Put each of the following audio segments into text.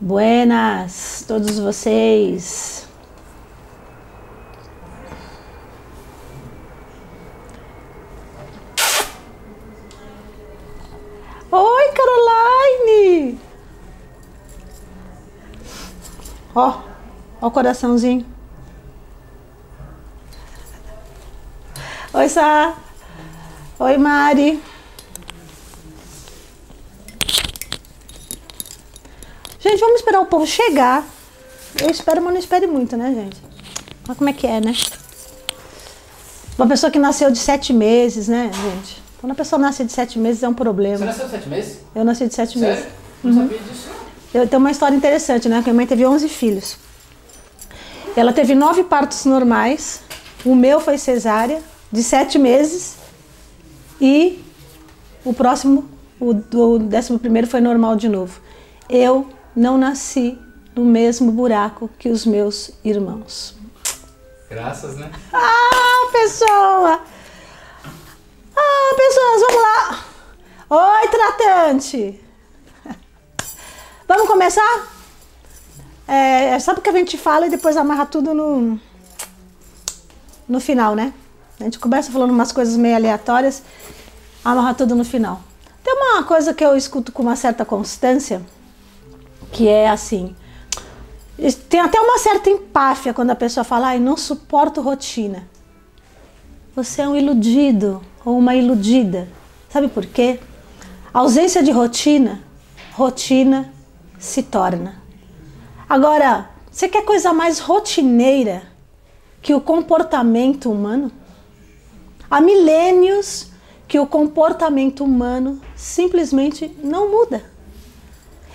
Buenas, todos vocês. Oi, Caroline! Ó, ó o coraçãozinho. Oi, Sá. Oi, Mari. Gente, vamos esperar o povo chegar. Eu espero, mas não espere muito, né, gente? Olha como é que é, né? Uma pessoa que nasceu de sete meses, né, gente? Quando a pessoa nasce de sete meses é um problema. Você nasceu de sete meses? Eu nasci de sete Sério? meses. Não sabia disso. Eu tenho uma história interessante, né? Minha mãe teve 11 filhos. Ela teve nove partos normais. O meu foi cesárea, de sete meses. E o próximo, o, o décimo primeiro, foi normal de novo. Eu não nasci no mesmo buraco que os meus irmãos. Graças, né? Ah, pessoa! Ah, pessoas, vamos lá! Oi, tratante! Vamos começar? É, sabe o que a gente fala e depois amarra tudo no, no final, né? A gente começa falando umas coisas meio aleatórias, amarra tudo no final. Tem uma coisa que eu escuto com uma certa constância, que é assim. Tem até uma certa empáfia quando a pessoa fala, ai, não suporto rotina. Você é um iludido ou uma iludida. Sabe por quê? A ausência de rotina, rotina se torna. Agora, você quer coisa mais rotineira que o comportamento humano? Há milênios que o comportamento humano simplesmente não muda.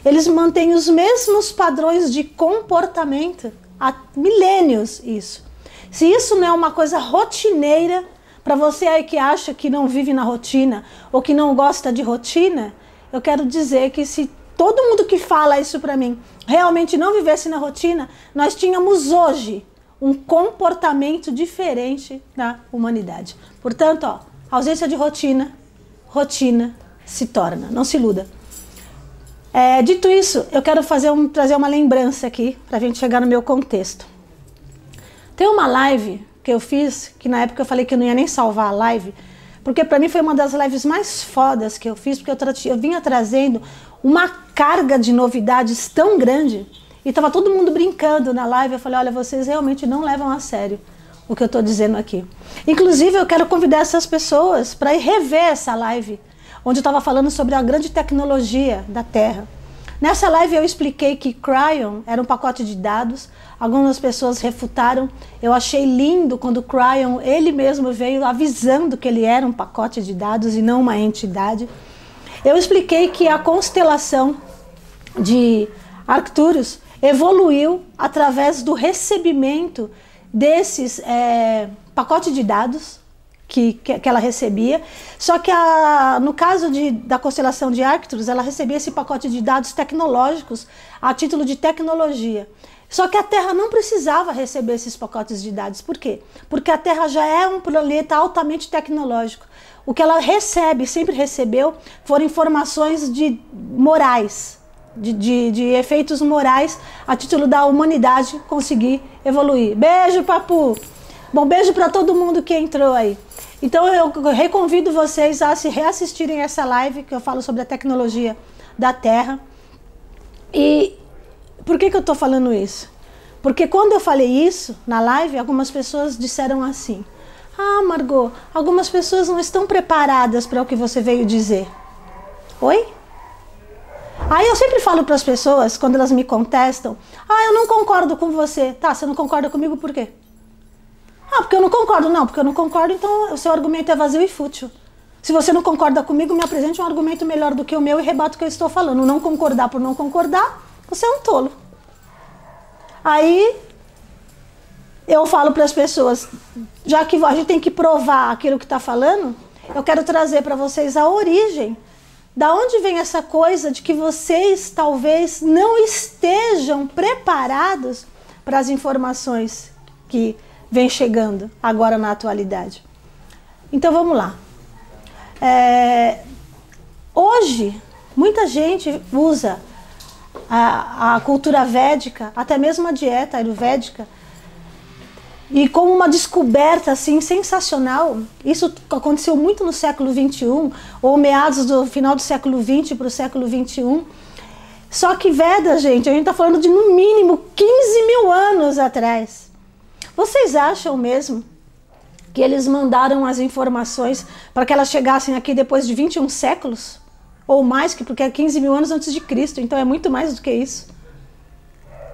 Eles mantêm os mesmos padrões de comportamento há milênios isso. Se isso não é uma coisa rotineira, para você aí que acha que não vive na rotina ou que não gosta de rotina, eu quero dizer que se todo mundo que fala isso para mim realmente não vivesse na rotina, nós tínhamos hoje um comportamento diferente da humanidade. Portanto, ó, ausência de rotina, rotina se torna. Não se iluda. É, dito isso, eu quero fazer um, trazer uma lembrança aqui para a gente chegar no meu contexto. Tem uma live que eu fiz, que na época eu falei que eu não ia nem salvar a live, porque para mim foi uma das lives mais fodas que eu fiz, porque eu, eu vinha trazendo uma carga de novidades tão grande e estava todo mundo brincando na live. Eu falei: olha, vocês realmente não levam a sério o que eu estou dizendo aqui. Inclusive, eu quero convidar essas pessoas para ir rever essa live, onde eu estava falando sobre a grande tecnologia da Terra. Nessa live eu expliquei que Cryon era um pacote de dados. Algumas pessoas refutaram. Eu achei lindo quando Cryon ele mesmo veio avisando que ele era um pacote de dados e não uma entidade. Eu expliquei que a constelação de Arcturus evoluiu através do recebimento desses é, pacotes de dados que, que, ela recebia. Só que a, no caso de, da constelação de Arcturus, ela recebia esse pacote de dados tecnológicos a título de tecnologia. Só que a Terra não precisava receber esses pacotes de dados. Por quê? Porque a Terra já é um planeta altamente tecnológico. O que ela recebe, sempre recebeu, foram informações de morais, de, de, de efeitos morais, a título da humanidade conseguir evoluir. Beijo, Papu! Bom, beijo para todo mundo que entrou aí. Então eu reconvido vocês a se reassistirem essa live que eu falo sobre a tecnologia da Terra. E por que, que eu estou falando isso? Porque quando eu falei isso na live, algumas pessoas disseram assim: Ah, Margot, algumas pessoas não estão preparadas para o que você veio dizer. Oi? Aí eu sempre falo para as pessoas, quando elas me contestam: Ah, eu não concordo com você. Tá, você não concorda comigo por quê? Ah, porque eu não concordo. Não, porque eu não concordo, então o seu argumento é vazio e fútil. Se você não concorda comigo, me apresente um argumento melhor do que o meu e rebate o que eu estou falando. Não concordar por não concordar, você é um tolo. Aí eu falo para as pessoas, já que a gente tem que provar aquilo que está falando, eu quero trazer para vocês a origem. Da onde vem essa coisa de que vocês talvez não estejam preparados para as informações que vem chegando agora na atualidade. Então vamos lá. É, hoje, muita gente usa a, a cultura védica, até mesmo a dieta ayurvédica, e como uma descoberta assim sensacional, isso aconteceu muito no século 21 ou meados do final do século 20 para o século 21. Só que Vedas, gente, a gente está falando de no mínimo 15 mil anos atrás. Vocês acham mesmo que eles mandaram as informações para que elas chegassem aqui depois de 21 séculos? Ou mais, porque é 15 mil anos antes de Cristo, então é muito mais do que isso.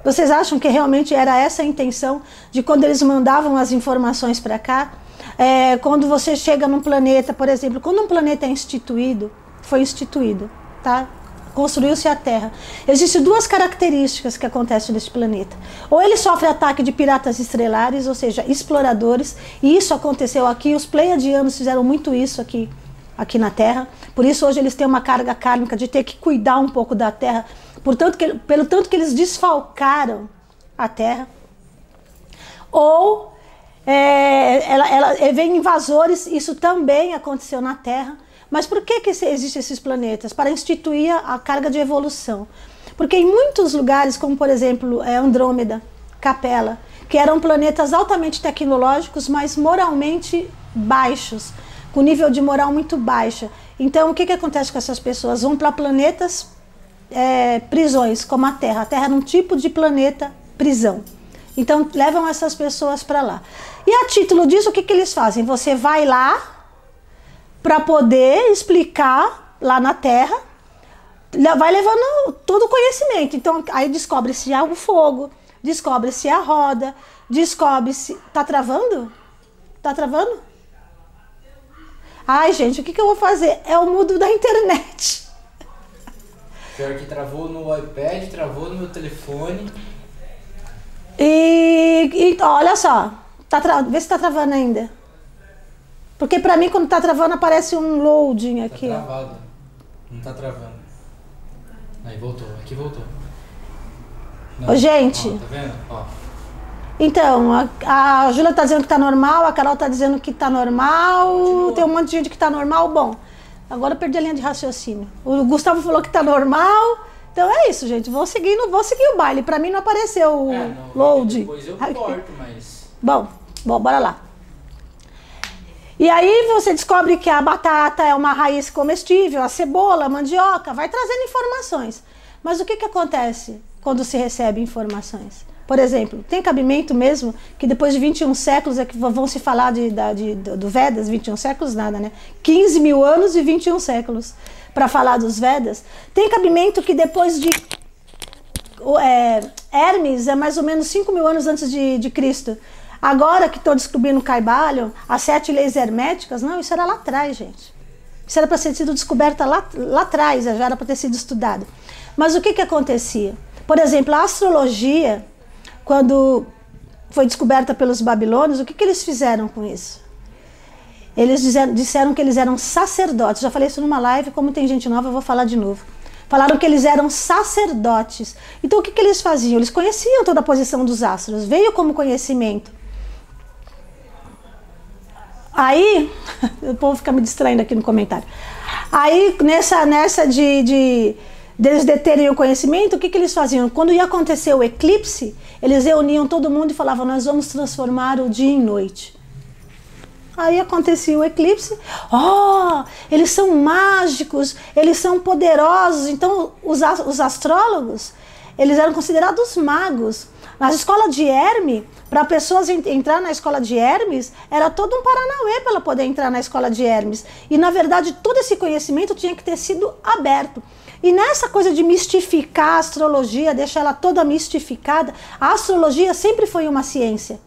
Vocês acham que realmente era essa a intenção de quando eles mandavam as informações para cá? É, quando você chega num planeta, por exemplo, quando um planeta é instituído, foi instituído, tá? Construiu-se a Terra. Existem duas características que acontecem nesse planeta. Ou ele sofre ataque de piratas estrelares, ou seja, exploradores, e isso aconteceu aqui. Os pleiadianos fizeram muito isso aqui, aqui na Terra. Por isso hoje eles têm uma carga kármica de ter que cuidar um pouco da Terra Portanto, que, pelo tanto que eles desfalcaram a terra. Ou é, ela, ela, vem invasores, isso também aconteceu na Terra. Mas por que, que existem esses planetas? Para instituir a carga de evolução. Porque em muitos lugares, como por exemplo é Andrômeda, Capela, que eram planetas altamente tecnológicos, mas moralmente baixos, com nível de moral muito baixa. Então, o que, que acontece com essas pessoas? Vão para planetas é, prisões, como a Terra. A Terra era um tipo de planeta prisão. Então levam essas pessoas para lá. E a título disso, o que, que eles fazem? Você vai lá para poder explicar lá na Terra, vai levando todo o conhecimento. Então aí descobre-se o fogo, descobre-se a roda, descobre-se. Tá travando? Tá travando? Ai, gente, o que, que eu vou fazer? É o mudo da internet. Pior que travou no iPad, travou no meu telefone. E, e olha só, tá tra... vê se tá travando ainda. Porque pra mim quando tá travando aparece um loading aqui. Tá travado. Não tá travando. Aí voltou, aqui voltou. Não. Ô, gente. Ó, tá vendo? Ó. Então, a, a Júlia tá dizendo que tá normal, a Carol tá dizendo que tá normal, Continua. tem um monte de gente que tá normal. Bom, Agora eu perdi a linha de raciocínio. O Gustavo falou que tá normal. Então é isso, gente. Vou seguir, não vou seguir o baile. Para mim não apareceu o é, não, load. Depois eu corto, mas. Bom, bom, bora lá. E aí você descobre que a batata é uma raiz comestível, a cebola, a mandioca, vai trazendo informações. Mas o que, que acontece quando se recebe informações? Por exemplo, tem cabimento mesmo que depois de 21 séculos é que vão se falar de, de, do Vedas, 21 séculos nada, né? 15 mil anos e 21 séculos para falar dos Vedas. Tem cabimento que depois de é, Hermes é mais ou menos 5 mil anos antes de, de Cristo. Agora que estou descobrindo Caibalion, as sete leis herméticas, não, isso era lá atrás, gente. Isso era para ter sido descoberta lá, lá atrás, já era para ter sido estudado. Mas o que, que acontecia? Por exemplo, a astrologia quando foi descoberta pelos babilônios, o que, que eles fizeram com isso? Eles disseram, disseram que eles eram sacerdotes. Já falei isso numa live, como tem gente nova, eu vou falar de novo. Falaram que eles eram sacerdotes. Então o que, que eles faziam? Eles conheciam toda a posição dos astros, veio como conhecimento. Aí, o povo fica me distraindo aqui no comentário. Aí, nessa, nessa de, de deles deterem o conhecimento, o que, que eles faziam? Quando ia acontecer o eclipse, eles reuniam todo mundo e falavam: Nós vamos transformar o dia em noite. Aí acontecia o eclipse. Oh, eles são mágicos, eles são poderosos. Então, os, os astrólogos, eles eram considerados magos. Na escola de Hermes, para pessoas entrar na escola de Hermes, era todo um paranauê para ela poder entrar na escola de Hermes. E, na verdade, todo esse conhecimento tinha que ter sido aberto. E nessa coisa de mistificar a astrologia, deixar ela toda mistificada, a astrologia sempre foi uma ciência,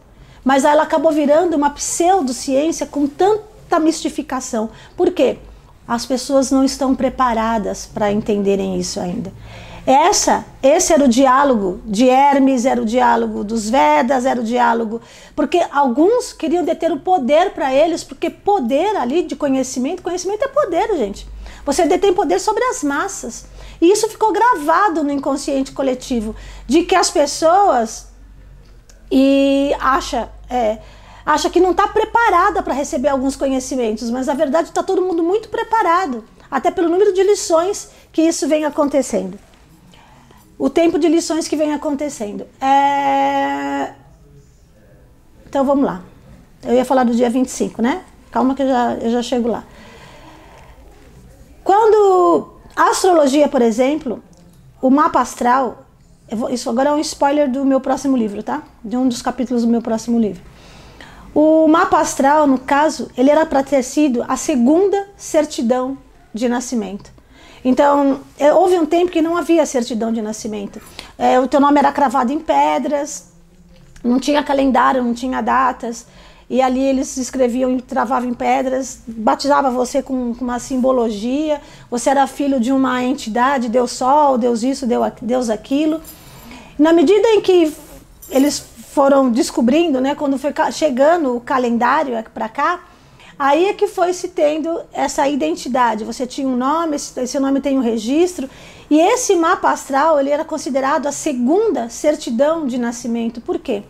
mas ela acabou virando uma pseudociência com tanta mistificação. Por quê? As pessoas não estão preparadas para entenderem isso ainda. Essa, esse era o diálogo de Hermes, era o diálogo dos Vedas, era o diálogo. Porque alguns queriam deter o poder para eles, porque poder ali de conhecimento, conhecimento é poder, gente. Você detém poder sobre as massas. E isso ficou gravado no inconsciente coletivo, de que as pessoas e acha, é, acha que não está preparada para receber alguns conhecimentos, mas na verdade está todo mundo muito preparado, até pelo número de lições que isso vem acontecendo. O tempo de lições que vem acontecendo. É... Então vamos lá. Eu ia falar do dia 25, né? Calma que eu já, eu já chego lá. Quando a astrologia, por exemplo, o mapa astral, vou, isso agora é um spoiler do meu próximo livro, tá? De um dos capítulos do meu próximo livro. O mapa astral, no caso, ele era para ter sido a segunda certidão de nascimento. Então, é, houve um tempo que não havia certidão de nascimento. É, o teu nome era cravado em pedras, não tinha calendário, não tinha datas. E ali eles escreviam, travavam em pedras, batizava você com, com uma simbologia. Você era filho de uma entidade, Deus Sol, Deus isso, Deus aquilo. Na medida em que eles foram descobrindo, né, quando foi chegando o calendário para cá, aí é que foi se tendo essa identidade. Você tinha um nome, esse nome tem um registro, e esse mapa astral ele era considerado a segunda certidão de nascimento. Por quê?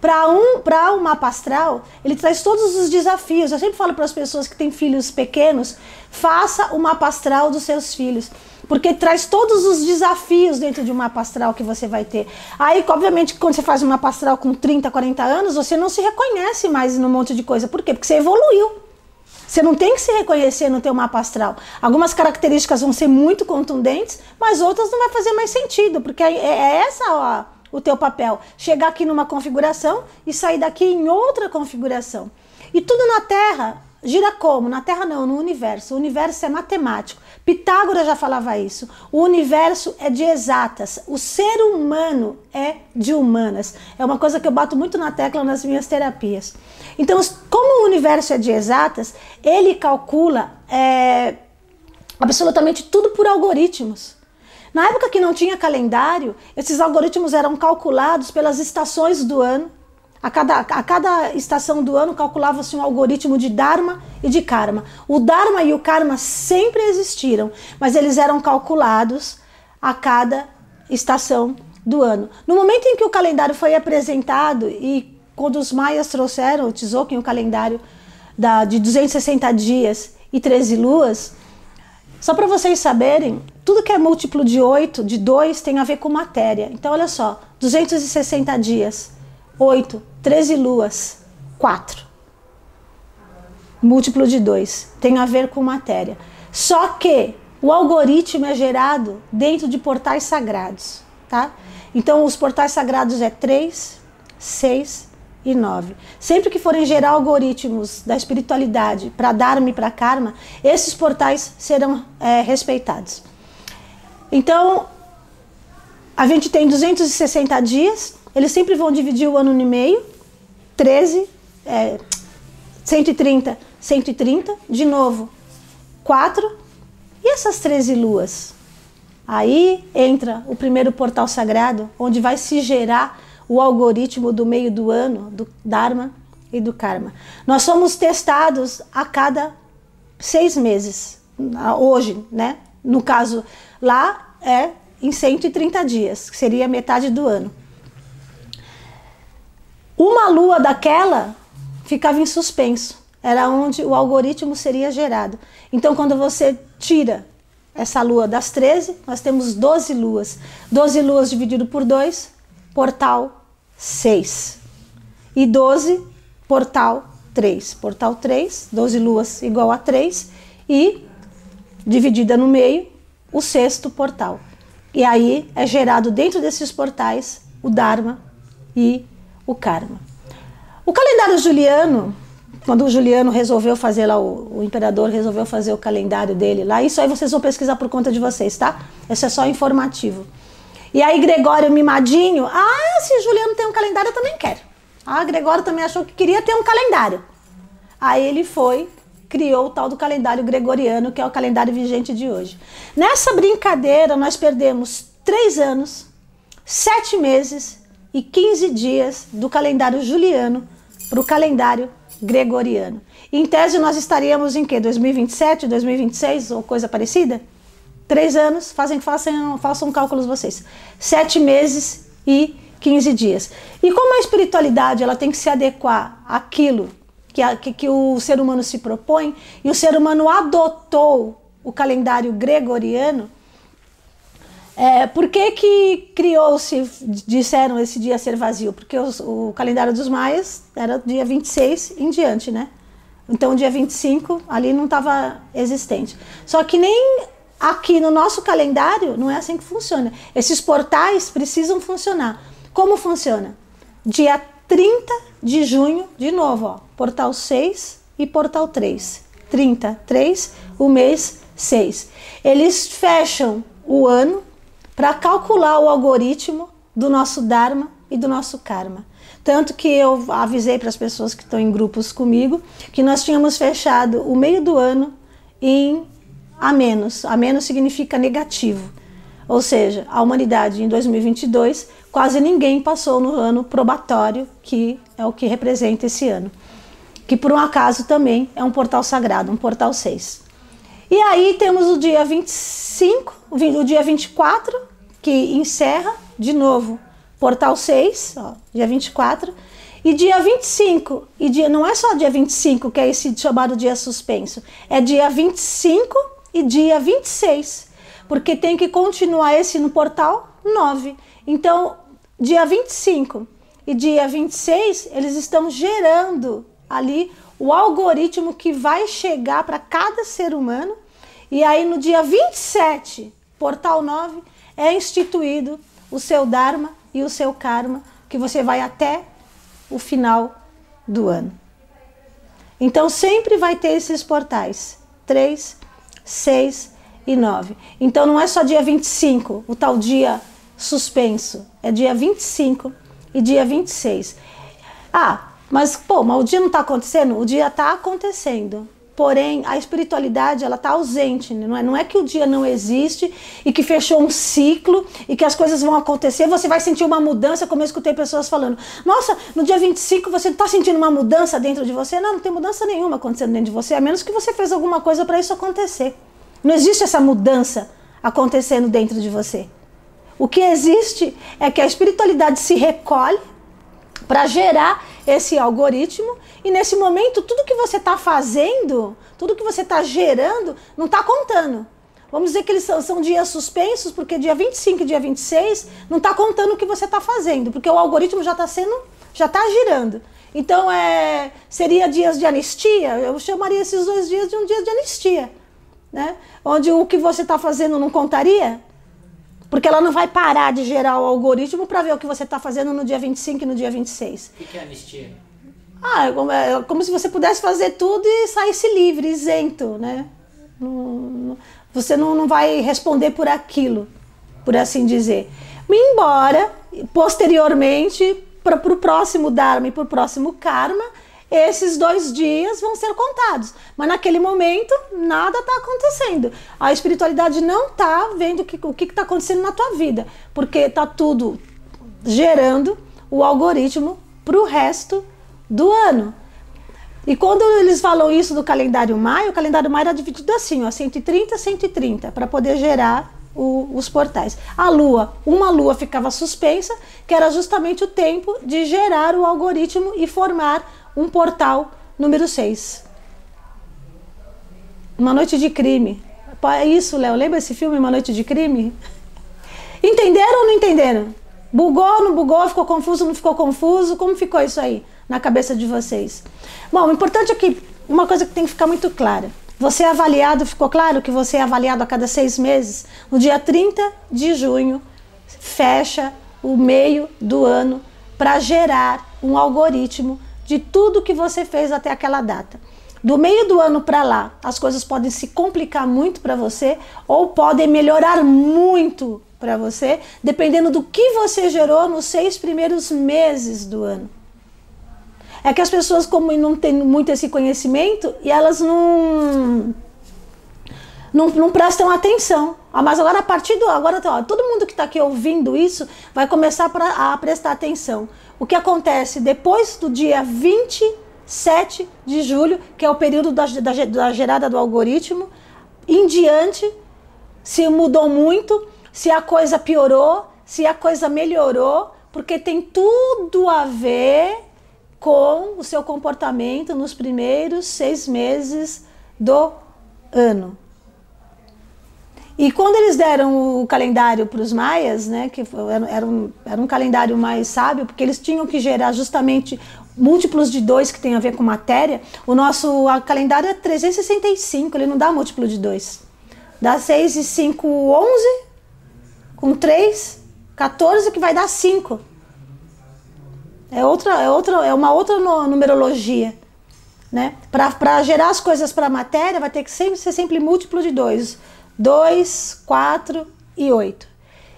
Para um, para o mapa astral, ele traz todos os desafios. Eu sempre falo para as pessoas que têm filhos pequenos, faça o mapa astral dos seus filhos porque traz todos os desafios dentro de um mapa astral que você vai ter. Aí, obviamente, quando você faz um mapa astral com 30, 40 anos, você não se reconhece mais num monte de coisa. Por quê? Porque você evoluiu. Você não tem que se reconhecer no teu mapa astral. Algumas características vão ser muito contundentes, mas outras não vai fazer mais sentido, porque é, é essa ó, o teu papel. Chegar aqui numa configuração e sair daqui em outra configuração. E tudo na Terra gira como? Na Terra não, no universo. O universo é matemático. Pitágoras já falava isso. O universo é de exatas, o ser humano é de humanas. É uma coisa que eu bato muito na tecla nas minhas terapias. Então, como o universo é de exatas, ele calcula é, absolutamente tudo por algoritmos. Na época que não tinha calendário, esses algoritmos eram calculados pelas estações do ano a cada, a cada estação do ano calculava-se um algoritmo de Dharma e de Karma. O Dharma e o Karma sempre existiram, mas eles eram calculados a cada estação do ano. No momento em que o calendário foi apresentado e quando os maias trouxeram o Tzolk'in, o calendário da, de 260 dias e 13 luas, só para vocês saberem, tudo que é múltiplo de 8, de 2, tem a ver com matéria. Então, olha só, 260 dias, 8, 13 luas, 4. Múltiplo de 2. Tem a ver com matéria. Só que o algoritmo é gerado dentro de portais sagrados, tá? Então os portais sagrados é 3, 6 e 9. Sempre que forem gerar algoritmos da espiritualidade para Dharma e para Karma, esses portais serão é, respeitados. Então, a gente tem 260 dias eles sempre vão dividir o ano no meio, 13, é, 130, 130, de novo, 4. E essas 13 luas? Aí entra o primeiro portal sagrado, onde vai se gerar o algoritmo do meio do ano, do Dharma e do Karma. Nós somos testados a cada seis meses, hoje, né? No caso lá é em 130 dias, que seria metade do ano. Uma lua daquela ficava em suspenso. Era onde o algoritmo seria gerado. Então, quando você tira essa lua das 13, nós temos 12 luas. 12 luas dividido por 2, portal 6. E 12, portal 3. Portal 3, 12 luas igual a 3. E dividida no meio, o sexto portal. E aí é gerado dentro desses portais o Dharma e o karma. O calendário juliano, quando o Juliano resolveu fazer lá, o, o, imperador resolveu fazer o calendário dele lá, isso aí vocês vão pesquisar por conta de vocês, tá? Isso é só informativo. E aí Gregório mimadinho, ah, se Juliano tem um calendário eu também quero. Ah, Gregório também achou que queria ter um calendário. Aí ele foi, criou o tal do calendário gregoriano, que é o calendário vigente de hoje. Nessa brincadeira, nós perdemos três anos, sete meses e 15 dias do calendário juliano para o calendário gregoriano. Em tese, nós estaríamos em que? 2027, 2026 ou coisa parecida? Três anos, fazem, façam, façam cálculos vocês. Sete meses e 15 dias. E como a espiritualidade ela tem que se adequar àquilo que, a, que, que o ser humano se propõe, e o ser humano adotou o calendário gregoriano, É, por que, que criou-se, disseram esse dia ser vazio? Porque os, o calendário dos maias era dia 26 em diante, né? Então, dia 25 ali não estava existente. Só que nem aqui no nosso calendário não é assim que funciona. Esses portais precisam funcionar. Como funciona? Dia 30 de junho, de novo, ó, portal 6 e portal 3. 30, 3, o mês 6. Eles fecham o ano para calcular o algoritmo do nosso Dharma e do nosso Karma. Tanto que eu avisei para as pessoas que estão em grupos comigo que nós tínhamos fechado o meio do ano em a menos. A menos significa negativo. Ou seja, a humanidade em 2022, quase ninguém passou no ano probatório, que é o que representa esse ano. Que por um acaso também é um portal sagrado, um portal 6. E aí temos o dia 25, o dia 24, que encerra de novo portal 6, ó, dia 24. E dia 25, e dia, não é só dia 25 que é esse chamado dia suspenso, é dia 25 e dia 26, porque tem que continuar esse no portal 9. Então, dia 25 e dia 26, eles estão gerando ali o algoritmo que vai chegar para cada ser humano. E aí, no dia 27, portal 9, é instituído o seu Dharma e o seu Karma, que você vai até o final do ano. Então, sempre vai ter esses portais: 3, 6 e 9. Então, não é só dia 25, o tal dia suspenso, é dia 25 e dia 26. Ah, mas pô, mas o dia não está acontecendo? O dia está acontecendo. Porém, a espiritualidade ela está ausente, né? não é? não é que o dia não existe e que fechou um ciclo e que as coisas vão acontecer, você vai sentir uma mudança, como eu escutei pessoas falando. Nossa, no dia 25 você está sentindo uma mudança dentro de você? Não, não tem mudança nenhuma acontecendo dentro de você, a menos que você fez alguma coisa para isso acontecer. Não existe essa mudança acontecendo dentro de você. O que existe é que a espiritualidade se recolhe para gerar esse algoritmo e nesse momento tudo que você está fazendo, tudo que você está gerando, não está contando. Vamos dizer que eles são, são, dias suspensos, porque dia 25 e dia 26 não está contando o que você está fazendo, porque o algoritmo já está sendo, já está girando. Então é, seria dias de anistia, eu chamaria esses dois dias de um dia de anistia. Né? Onde o que você está fazendo não contaria, porque ela não vai parar de gerar o algoritmo para ver o que você está fazendo no dia 25 e no dia 26. O que é anistia? Ah, é como, é como, se você pudesse fazer tudo e saísse livre, isento, né? Não, não, você não, não vai responder por aquilo, por assim dizer. Embora, posteriormente, para o próximo Dharma e para o próximo Karma, esses dois dias vão ser contados. Mas naquele momento, nada está acontecendo. A espiritualidade não está vendo o que está acontecendo na tua vida, porque está tudo gerando o algoritmo para o resto do ano. E quando eles falam isso do calendário maio, o calendário maio era dividido assim, ó, 130, 130, para poder gerar o, os portais. A lua, uma lua ficava suspensa, que era justamente o tempo de gerar o algoritmo e formar um portal número 6. Uma Noite de Crime. É isso, Léo. Lembra esse filme, Uma Noite de Crime? Entenderam ou não entenderam? Bugou, não bugou, ficou confuso, não ficou confuso? Como ficou isso aí na cabeça de vocês? Bom, o importante é que uma coisa que tem que ficar muito clara. Você é avaliado, ficou claro que você é avaliado a cada seis meses? No dia 30 de junho, fecha o meio do ano para gerar um algoritmo de tudo que você fez até aquela data. Do meio do ano para lá, as coisas podem se complicar muito para você ou podem melhorar muito para você, dependendo do que você gerou nos seis primeiros meses do ano. É que as pessoas, como não têm muito esse conhecimento, e elas não não, não, prestam atenção. Ah, mas agora, a partir do. Agora, ó, todo mundo que está aqui ouvindo isso vai começar pra, a prestar atenção o que acontece depois do dia 27 de julho, que é o período da, da, da gerada do algoritmo, em diante, se mudou muito, se a coisa piorou, se a coisa melhorou, porque tem tudo a ver com o seu comportamento nos primeiros seis meses do ano. E quando eles deram o calendário para os maias, né, que era, um, era um calendário mais sábio, porque eles tinham que gerar justamente múltiplos de 2 que tem a ver com matéria, o nosso calendário é 365, ele não dá múltiplo de 2. Dá 6 e 5, 11, com 3, 14, que vai dar 5. É, outra, é, outra, é uma outra numerologia. Né? Para gerar as coisas para a matéria, vai ter que sempre ser sempre múltiplo de 2. 2, 4 e 8.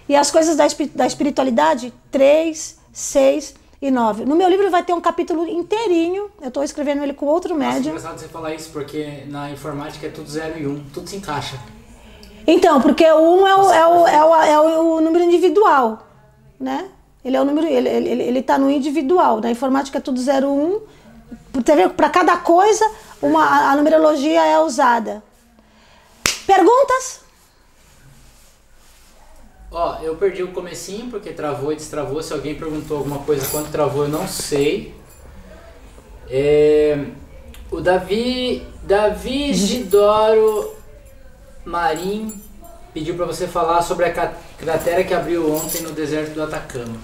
E as coisas da, espi- da espiritualidade, 3, 6 e 9. No meu livro vai ter um capítulo inteirinho, eu estou escrevendo ele com outro Nossa, médium. engraçado você falar isso, porque na informática é tudo 0 e 1, um, tudo se encaixa. Então, porque o 1 é o, é o, é o, é o número individual, né? Ele é o número, ele, ele, ele- tá no individual. Na informática é tudo 0, 1. Para cada coisa, uma, a, a numerologia é usada. Perguntas? Ó, eu perdi o comecinho porque travou e destravou. Se alguém perguntou alguma coisa quando travou, eu não sei. É, o Davi, Davi Isidoro Marim pediu pra você falar sobre a cratera que abriu ontem no deserto do Atacama.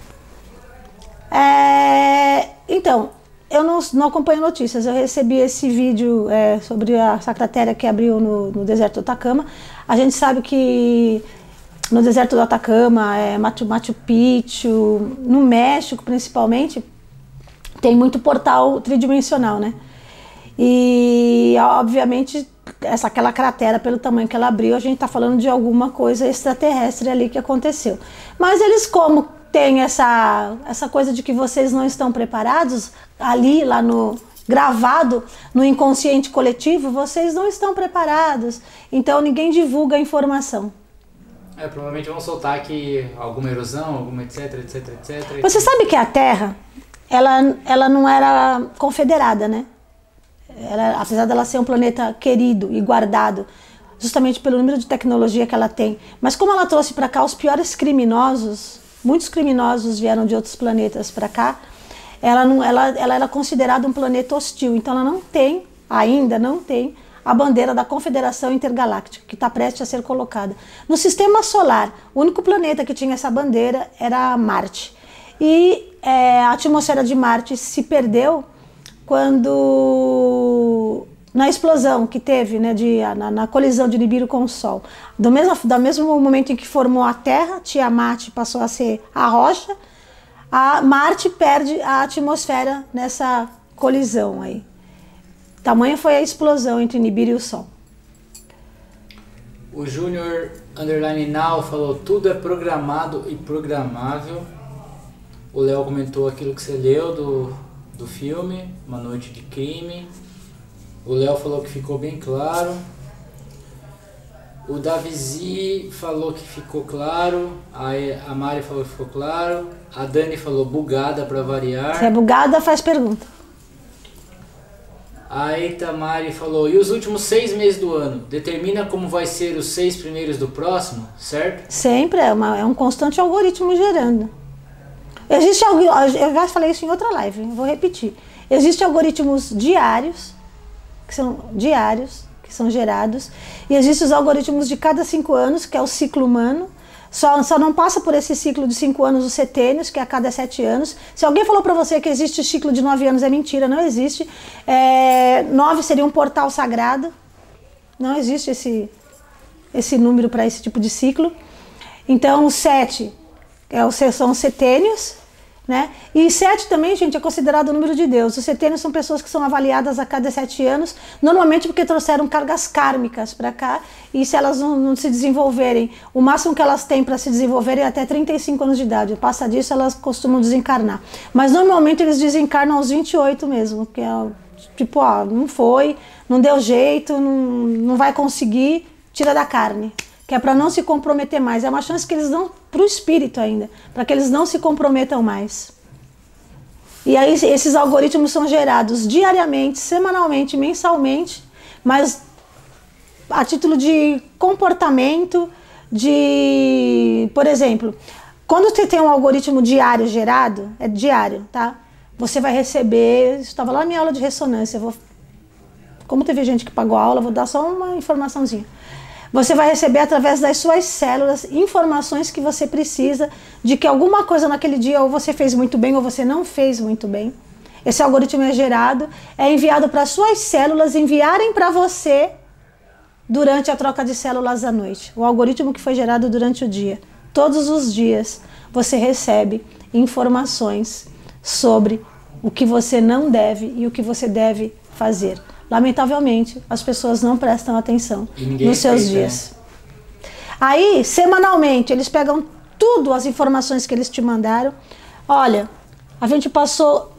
É, então, eu não, não acompanho notícias. Eu recebi esse vídeo é, sobre a essa cratera que abriu no, no deserto do Atacama. A gente sabe que no deserto do Atacama, é, Machu, Machu Picchu, no México principalmente, tem muito portal tridimensional, né? E obviamente essa aquela cratera pelo tamanho que ela abriu, a gente está falando de alguma coisa extraterrestre ali que aconteceu. Mas eles como tem essa essa coisa de que vocês não estão preparados ali lá no gravado no inconsciente coletivo, vocês não estão preparados. Então ninguém divulga a informação. É, provavelmente vão soltar aqui alguma erosão, alguma etc, etc, etc. Você sabe que a Terra, ela, ela não era confederada, né? Ela, apesar dela ser um planeta querido e guardado, justamente pelo número de tecnologia que ela tem. Mas como ela trouxe para cá os piores criminosos, muitos criminosos vieram de outros planetas para cá, ela, não, ela, ela era considerada um planeta hostil. Então ela não tem, ainda não tem, a bandeira da Confederação Intergaláctica, que está prestes a ser colocada. No sistema solar, o único planeta que tinha essa bandeira era Marte. E é, a atmosfera de Marte se perdeu quando na explosão que teve, né, de, na, na colisão de Nibiru com o Sol. Do mesmo, do mesmo momento em que formou a Terra, Tiamat passou a ser a rocha, a Marte perde a atmosfera nessa colisão aí. Tamanha foi a explosão entre Nibiru e o Sol. O Júnior Underline Now falou tudo é programado e programável. O Léo comentou aquilo que você leu do, do filme, Uma Noite de Crime. O Léo falou que ficou bem claro. O Davizi falou que ficou claro. A, Mari falou que ficou claro. A Dani falou bugada para variar. Se é bugada, faz pergunta. A Itamari falou, e os últimos seis meses do ano? Determina como vai ser os seis primeiros do próximo, certo? Sempre é, uma, é um constante algoritmo gerando. Existe algo, eu já falei isso em outra live, vou repetir. Existem algoritmos diários, que são diários, que são gerados, e existem os algoritmos de cada cinco anos, que é o ciclo humano. Só, só não passa por esse ciclo de cinco anos os setênios, que é a cada sete anos. Se alguém falou para você que existe o ciclo de nove anos, é mentira, não existe. É, nove seria um portal sagrado. Não existe esse, esse número para esse tipo de ciclo. Então, o sete é são os setênios, né? E sete também, gente, é considerado o número de Deus. Os setênios são pessoas que são avaliadas a cada sete anos, normalmente porque trouxeram cargas kármicas para cá, e se elas não, não, se desenvolverem, o máximo que elas têm para se desenvolverem é até 35 anos de idade. Passa disso, elas costumam desencarnar. Mas normalmente eles desencarnam aos 28 mesmo, que é tipo, ó, não foi, não deu jeito, não, não vai conseguir, tira da carne que é para não se comprometer mais. É uma chance que eles dão para o espírito ainda, para que eles não se comprometam mais. E aí esses algoritmos são gerados diariamente, semanalmente, mensalmente, mas a título de comportamento, de, por exemplo, quando você tem um algoritmo diário gerado, é diário, tá? Você vai receber, estava lá na minha aula de ressonância, vou, como teve gente que pagou a aula, vou dar só uma informaçãozinha. Você vai receber através das suas células informações que você precisa de que alguma coisa naquele dia ou você fez muito bem ou você não fez muito bem. Esse algoritmo é gerado, é enviado para suas células enviarem para você durante a troca de células à noite. O algoritmo que foi gerado durante o dia. Todos os dias você recebe informações sobre o que você não deve e o que você deve fazer. Lamentavelmente, as pessoas não prestam atenção nos seus fez, dias. Né? Aí, semanalmente, eles pegam tudo, as informações que eles te mandaram. Olha, a gente passou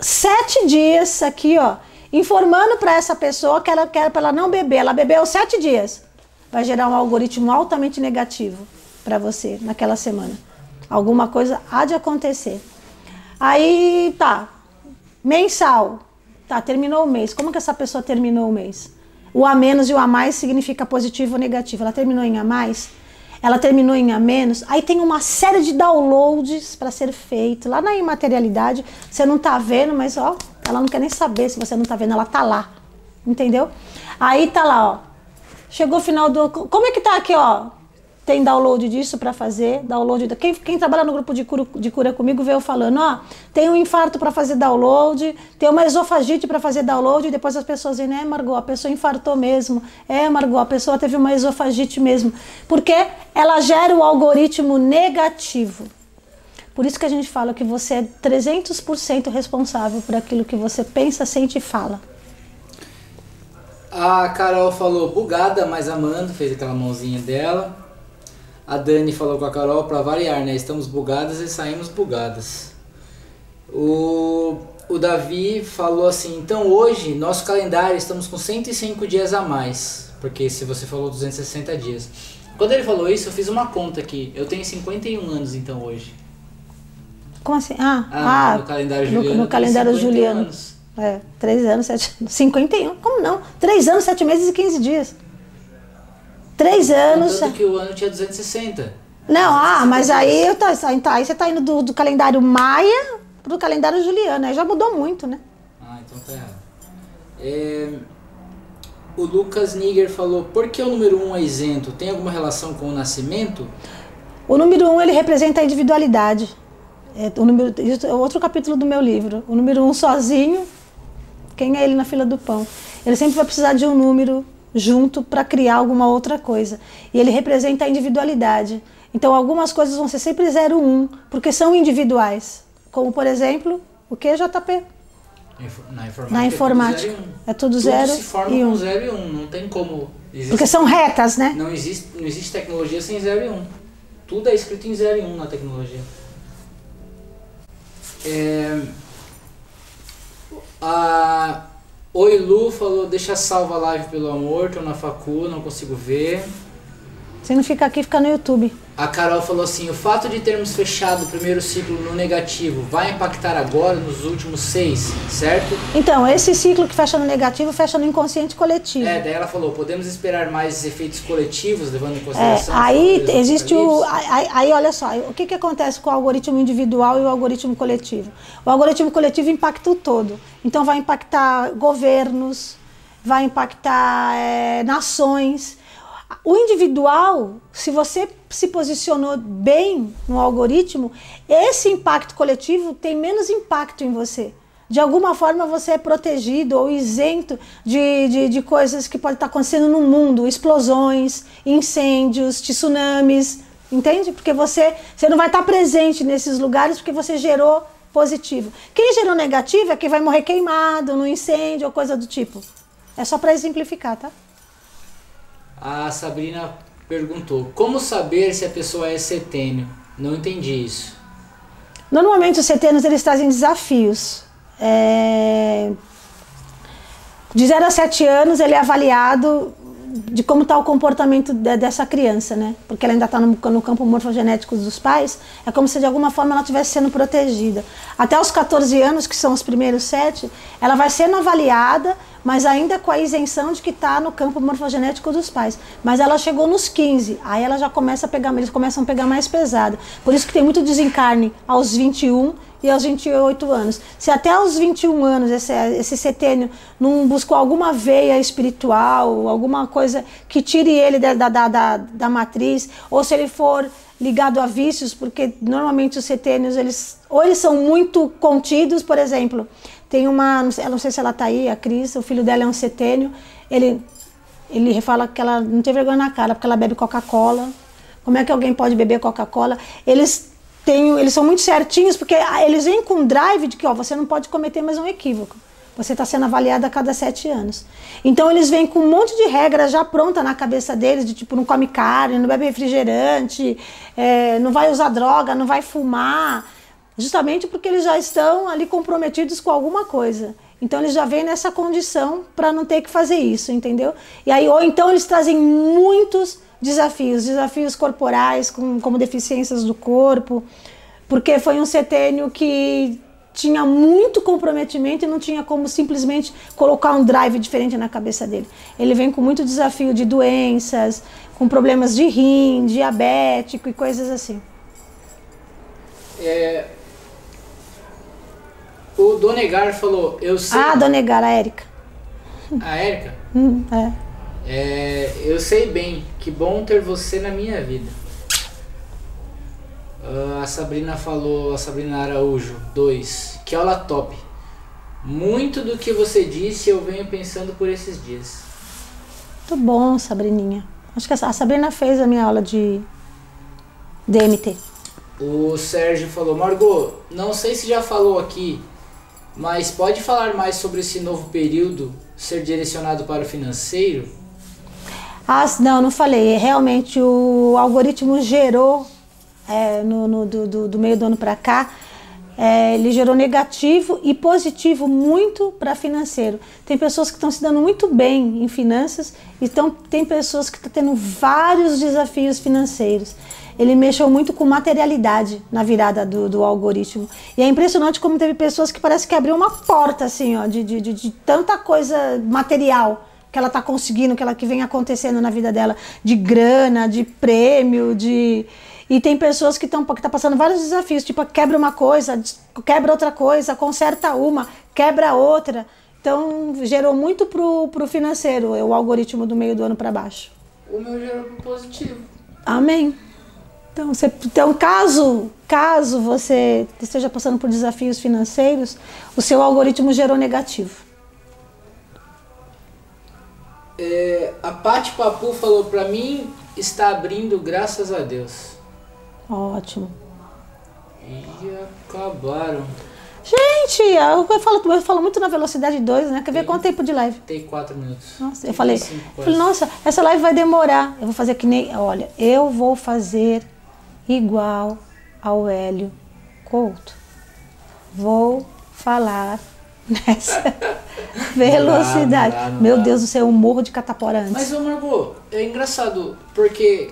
sete dias aqui, ó, informando para essa pessoa que ela quer para ela não beber. Ela bebeu sete dias. Vai gerar um algoritmo altamente negativo para você naquela semana. Alguma coisa há de acontecer. Aí tá, mensal. Tá, terminou o mês. Como que essa pessoa terminou o mês? O a menos e o a mais significa positivo ou negativo. Ela terminou em a mais? Ela terminou em a menos? Aí tem uma série de downloads para ser feito. Lá na imaterialidade, você não tá vendo, mas ó, ela não quer nem saber se você não tá vendo, ela tá lá. Entendeu? Aí tá lá, ó. Chegou o final do. Como é que tá aqui, ó? Tem download disso para fazer, download. Quem, quem trabalha no grupo de cura, de cura comigo veio falando, ó, tem um infarto para fazer download, tem uma esofagite para fazer download, e depois as pessoas dizem, é, Margot, a pessoa infartou mesmo, é, Margot, a pessoa teve uma esofagite mesmo, porque ela gera o algoritmo negativo. Por isso que a gente fala que você é 300% responsável por aquilo que você pensa, sente e fala. A Carol falou bugada, mas amando, fez aquela mãozinha dela. A Dani falou com a Carol para variar, né? Estamos bugadas e saímos bugadas. O, o Davi falou assim: então hoje, nosso calendário, estamos com 105 dias a mais. Porque se você falou 260 dias. Quando ele falou isso, eu fiz uma conta aqui. Eu tenho 51 anos então hoje. Como assim? Ah, ah, ah no calendário juliano. No, no calendário juliano. Anos. É, 3 anos, 7 51. Como não? 3 anos, 7 meses e 15 dias. Três anos. Tanto que o ano tinha 260. Não, ah, mas aí, eu tá, aí você tá indo do, do calendário maia pro calendário juliano. Aí já mudou muito, né? Ah, então tá errado. É, o Lucas Niger falou, por que o número 1 um é isento? Tem alguma relação com o nascimento? O número 1 um, ele representa a individualidade. É, o número, isso é outro capítulo do meu livro. O número 1 um sozinho, quem é ele na fila do pão? Ele sempre vai precisar de um número junto para criar alguma outra coisa. E ele representa a individualidade. Então algumas coisas vão ser sempre 0 1, porque são individuais. Como por exemplo, o que JP? Na informática, Na informática. é tudo 0 tudo se forma e 1. com 0 e 1, um. não tem como. Existe, porque são retas, né? Não existe, não existe tecnologia sem 0 e 1. Um. Tudo é escrito em 0 e 1 um na tecnologia. É, a, Oi Lu falou, deixa salva a live pelo amor, tô na facu, não consigo ver. Se não fica aqui, fica no YouTube. A Carol falou assim: o fato de termos fechado o primeiro ciclo no negativo vai impactar agora nos últimos seis, certo? Então, esse ciclo que fecha no negativo fecha no inconsciente coletivo. É, daí ela falou: podemos esperar mais efeitos coletivos, levando em consideração. É, aí existe o. Aí, aí, olha só, o que, que acontece com o algoritmo individual e o algoritmo coletivo? O algoritmo coletivo impacta o todo. Então, vai impactar governos, vai impactar é, nações. O individual, se você se posicionou bem no algoritmo, esse impacto coletivo tem menos impacto em você. De alguma forma você é protegido ou isento de, de, de coisas que podem estar acontecendo no mundo, explosões, incêndios, tsunamis, entende? Porque você, você não vai estar presente nesses lugares porque você gerou positivo. Quem gerou negativo é que vai morrer queimado no incêndio ou coisa do tipo. É só para exemplificar, tá? A Sabrina perguntou: Como saber se a pessoa é setênio? Não entendi isso. Normalmente os setênios eles trazem desafios. É... De 0 a 7 anos ele é avaliado de como está o comportamento de, dessa criança, né? Porque ela ainda está no, no, campo morfogenético dos pais, é como se de alguma forma ela estivesse sendo protegida. Até os 14 anos, que são os primeiros sete, ela vai sendo avaliada, mas ainda com a isenção de que está no campo morfogenético dos pais. Mas ela chegou nos 15, aí ela já começa a pegar, eles começam a pegar mais pesado. Por isso que tem muito desencarne aos 21 e aos 28 anos. Se até aos 21 anos esse, esse setênio não buscou alguma veia espiritual, alguma coisa que tire ele da, da, da, da matriz, ou se ele for ligado a vícios, porque normalmente os setênios, eles, ou eles são muito contidos, por exemplo, tem uma, sei, não sei se ela está aí, a Cris, o filho dela é um setênio, ele, ele fala que ela não tem vergonha na cara, porque ela bebe Coca-Cola. Como é que alguém pode beber Coca-Cola? Eles têm, eles são muito certinhos, porque eles vêm com drive de que ó, você não pode cometer mais um equívoco. Você está sendo avaliado a cada sete anos. Então eles vêm com um monte de regras já pronta na cabeça deles, de tipo, não come carne, não bebe refrigerante, é, não vai usar droga, não vai fumar justamente porque eles já estão ali comprometidos com alguma coisa. Então eles já vêm nessa condição para não ter que fazer isso, entendeu? E aí ou então eles trazem muitos desafios, desafios corporais, com, como deficiências do corpo, porque foi um setênio que tinha muito comprometimento e não tinha como simplesmente colocar um drive diferente na cabeça dele. Ele vem com muito desafio de doenças, com problemas de rim, diabético e coisas assim. É, o Donegar falou, eu sei. Ah, Donegar, a Érica. A Érica? Hum, é. É. Eu sei bem, que bom ter você na minha vida. Uh, a Sabrina falou, a Sabrina Araújo, 2. Que aula top. Muito do que você disse eu venho pensando por esses dias. Muito bom, Sabrininha. Acho que a Sabrina fez a minha aula de DMT. O Sérgio falou, Margot, não sei se já falou aqui, mas pode falar mais sobre esse novo período ser direcionado para o financeiro? Ah, não, não falei. Realmente o algoritmo gerou é, no, no do, do, do, meio do ano para cá, é, ele gerou negativo e positivo muito para financeiro. Tem pessoas que estão se dando muito bem em finanças, então tem pessoas que estão tendo vários desafios financeiros ele mexeu muito com materialidade na virada do, do, algoritmo. E é impressionante como teve pessoas que parece que abriu uma porta, assim, ó, de, de, de, de tanta coisa material que ela está conseguindo, que ela que vem acontecendo na vida dela, de grana, de prêmio, de e tem pessoas que estão que tá passando vários desafios, tipo quebra uma coisa, quebra outra coisa, conserta uma, quebra outra. Então gerou muito pro, pro financeiro o algoritmo do meio do ano para baixo. O meu gerou pro positivo. Amém. Então, você, então caso, caso você esteja passando por desafios financeiros, o seu algoritmo gerou negativo. É, a Pati Papu falou para mim, está abrindo, graças a Deus. Ótimo. E acabaram. Gente, eu falo, eu falo muito na velocidade 2, né? Quer ver Tem. quanto tempo de live? Tem quatro minutos. Nossa, eu falei, eu falei, nossa, essa live vai demorar. Eu vou fazer que nem. Olha, eu vou fazer igual ao Hélio Couto. Vou falar nessa velocidade. Não dá, não dá, Meu dá. Deus do céu, eu morro de catapora antes. Mas, ô Margot, é engraçado, porque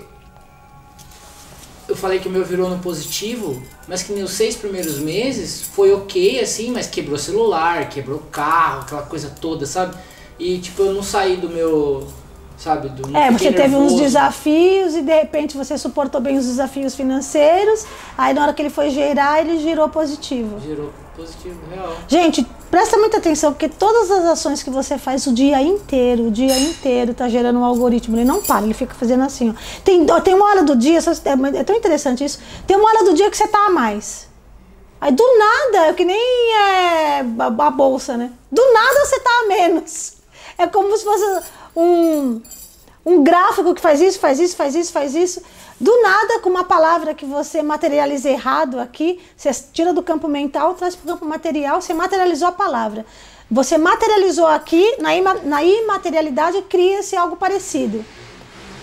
eu falei que o meu virou no positivo, mas que nos seis primeiros meses foi ok, assim, mas quebrou celular, quebrou carro, aquela coisa toda, sabe? E, tipo, eu não saí do meu, sabe, do... É, você teve uns nervoso. desafios e de repente você suportou bem os desafios financeiros. Aí na hora que ele foi gerar, ele girou positivo. Gerou positivo, real. Gente, presta muita atenção, porque todas as ações que você faz o dia inteiro, o dia inteiro, tá gerando um algoritmo. Ele não para, ele fica fazendo assim, ó. Tem, ó, tem uma hora do dia, é é tão interessante isso, tem uma hora do dia que você tá a mais. Aí do nada, é que nem é, a, a bolsa, né? Do nada você tá a menos. É como se fosse um, um gráfico que faz isso, faz isso, faz isso, faz isso. Do nada, com uma palavra que você materializa errado aqui, você tira do campo mental, traz para o campo material, você materializou a palavra. Você materializou aqui, na, na imaterialidade cria-se algo parecido.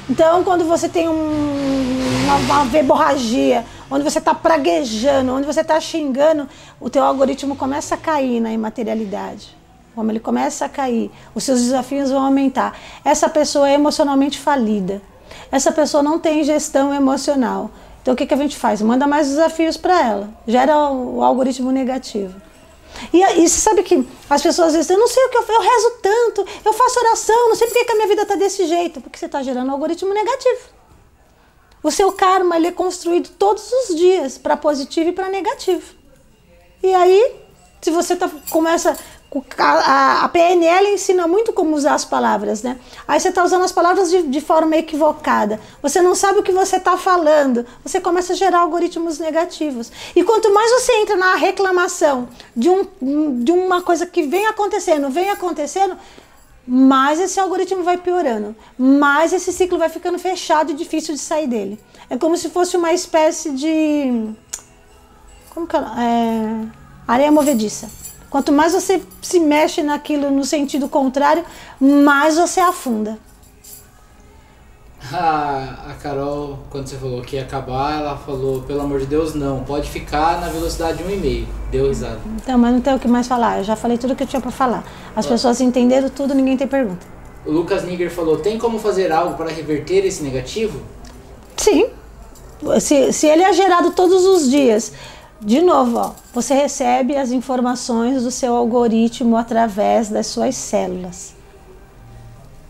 Então, quando você tem um, uma, uma verborragia, onde você está praguejando, onde você está xingando, o teu algoritmo começa a cair na imaterialidade. Como ele começa a cair, os seus desafios vão aumentar. Essa pessoa é emocionalmente falida. Essa pessoa não tem gestão emocional. Então, o que, que a gente faz? Manda mais desafios para ela. Gera o, algoritmo negativo. E, e você sabe que as pessoas dizem, eu não sei o que eu eu rezo tanto, eu faço oração, não sei por que a minha vida está desse jeito. Porque você está gerando um algoritmo negativo. O seu karma ele é construído todos os dias para positivo e para negativo. E aí, se você tá, começa. A, a, PNL ensina muito como usar as palavras, né? Aí você está usando as palavras de, de, forma equivocada. Você não sabe o que você está falando. Você começa a gerar algoritmos negativos. E quanto mais você entra na reclamação de, um, de uma coisa que vem acontecendo, vem acontecendo, mais esse algoritmo vai piorando, mais esse ciclo vai ficando fechado e difícil de sair dele. É como se fosse uma espécie de. Como que é? é areia movediça. Quanto mais você se mexe naquilo no sentido contrário, mais você afunda. A, a Carol, quando você falou que ia acabar, ela falou, pelo amor de Deus, não, pode ficar na velocidade 1,5. Deu risada. Então, mas não tem o que mais falar, eu já falei tudo que eu tinha para falar. As pessoas entenderam tudo, ninguém tem pergunta. O Lucas Nigger falou, tem como fazer algo para reverter esse negativo? Sim. Se, se ele é gerado todos os dias, de novo, ó, você recebe as informações do seu algoritmo através das suas células.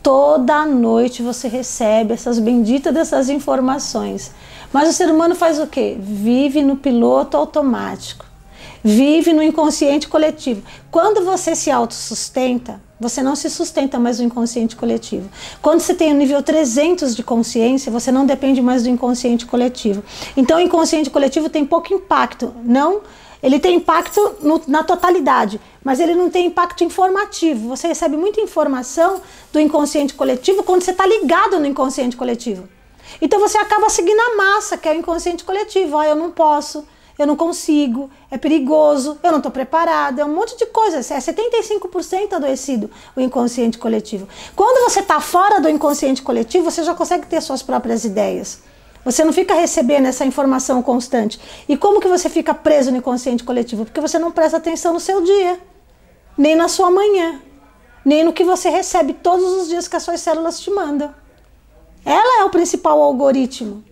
Toda noite você recebe essas benditas dessas informações. Mas o ser humano faz o quê? Vive no piloto automático. Vive no inconsciente coletivo. Quando você se autossustenta, você não se sustenta mais do inconsciente coletivo. Quando você tem o nível 300 de consciência, você não depende mais do inconsciente coletivo. Então, o inconsciente coletivo tem pouco impacto. Não ele tem impacto no, na totalidade, mas ele não tem impacto informativo. Você recebe muita informação do inconsciente coletivo quando você está ligado no inconsciente coletivo. Então você acaba seguindo a massa, que é o inconsciente coletivo. Ah, eu não posso, eu não consigo, é perigoso, eu não estou preparado, é um monte de coisas. É 75% adoecido o inconsciente coletivo. Quando você está fora do inconsciente coletivo, você já consegue ter suas próprias ideias. Você não fica recebendo essa informação constante. E como que você fica preso no inconsciente coletivo? Porque você não presta atenção no seu dia, nem na sua manhã, nem no que você recebe todos os dias que as suas células te mandam. Ela é o principal algoritmo.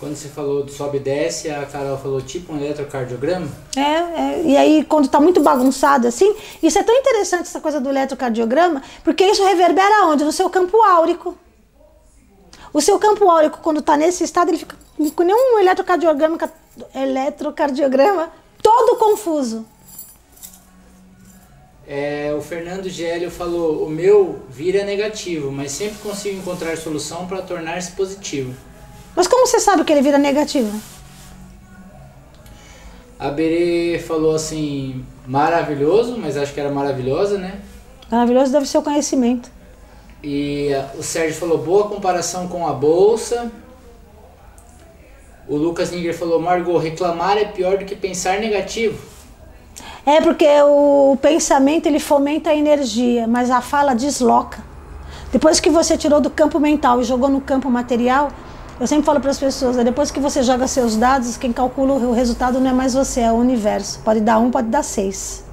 Quando você falou do sobe e desce, a Carol falou tipo um eletrocardiograma? É, é e aí quando está muito bagunçado assim, isso é tão interessante essa coisa do eletrocardiograma, porque isso reverbera onde? No seu campo áurico. O seu campo áurico, quando está nesse estado, ele fica com nenhum eletrocardiograma, eletrocardiograma todo confuso. É, o Fernando Gélio falou: o meu vira negativo, mas sempre consigo encontrar solução para tornar-se positivo. Mas como você sabe que ele vira negativo? A Berê falou assim: maravilhoso, mas acho que era maravilhosa, né? Maravilhoso deve ser o conhecimento. E o Sérgio falou boa comparação com a bolsa. O Lucas Niger falou, Margot, reclamar é pior do que pensar negativo. É porque o pensamento ele fomenta a energia, mas a fala desloca. Depois que você tirou do campo mental e jogou no campo material, eu sempre falo para as pessoas, é depois que você joga seus dados, quem calcula o resultado não é mais você, é o universo. Pode dar um, pode dar seis.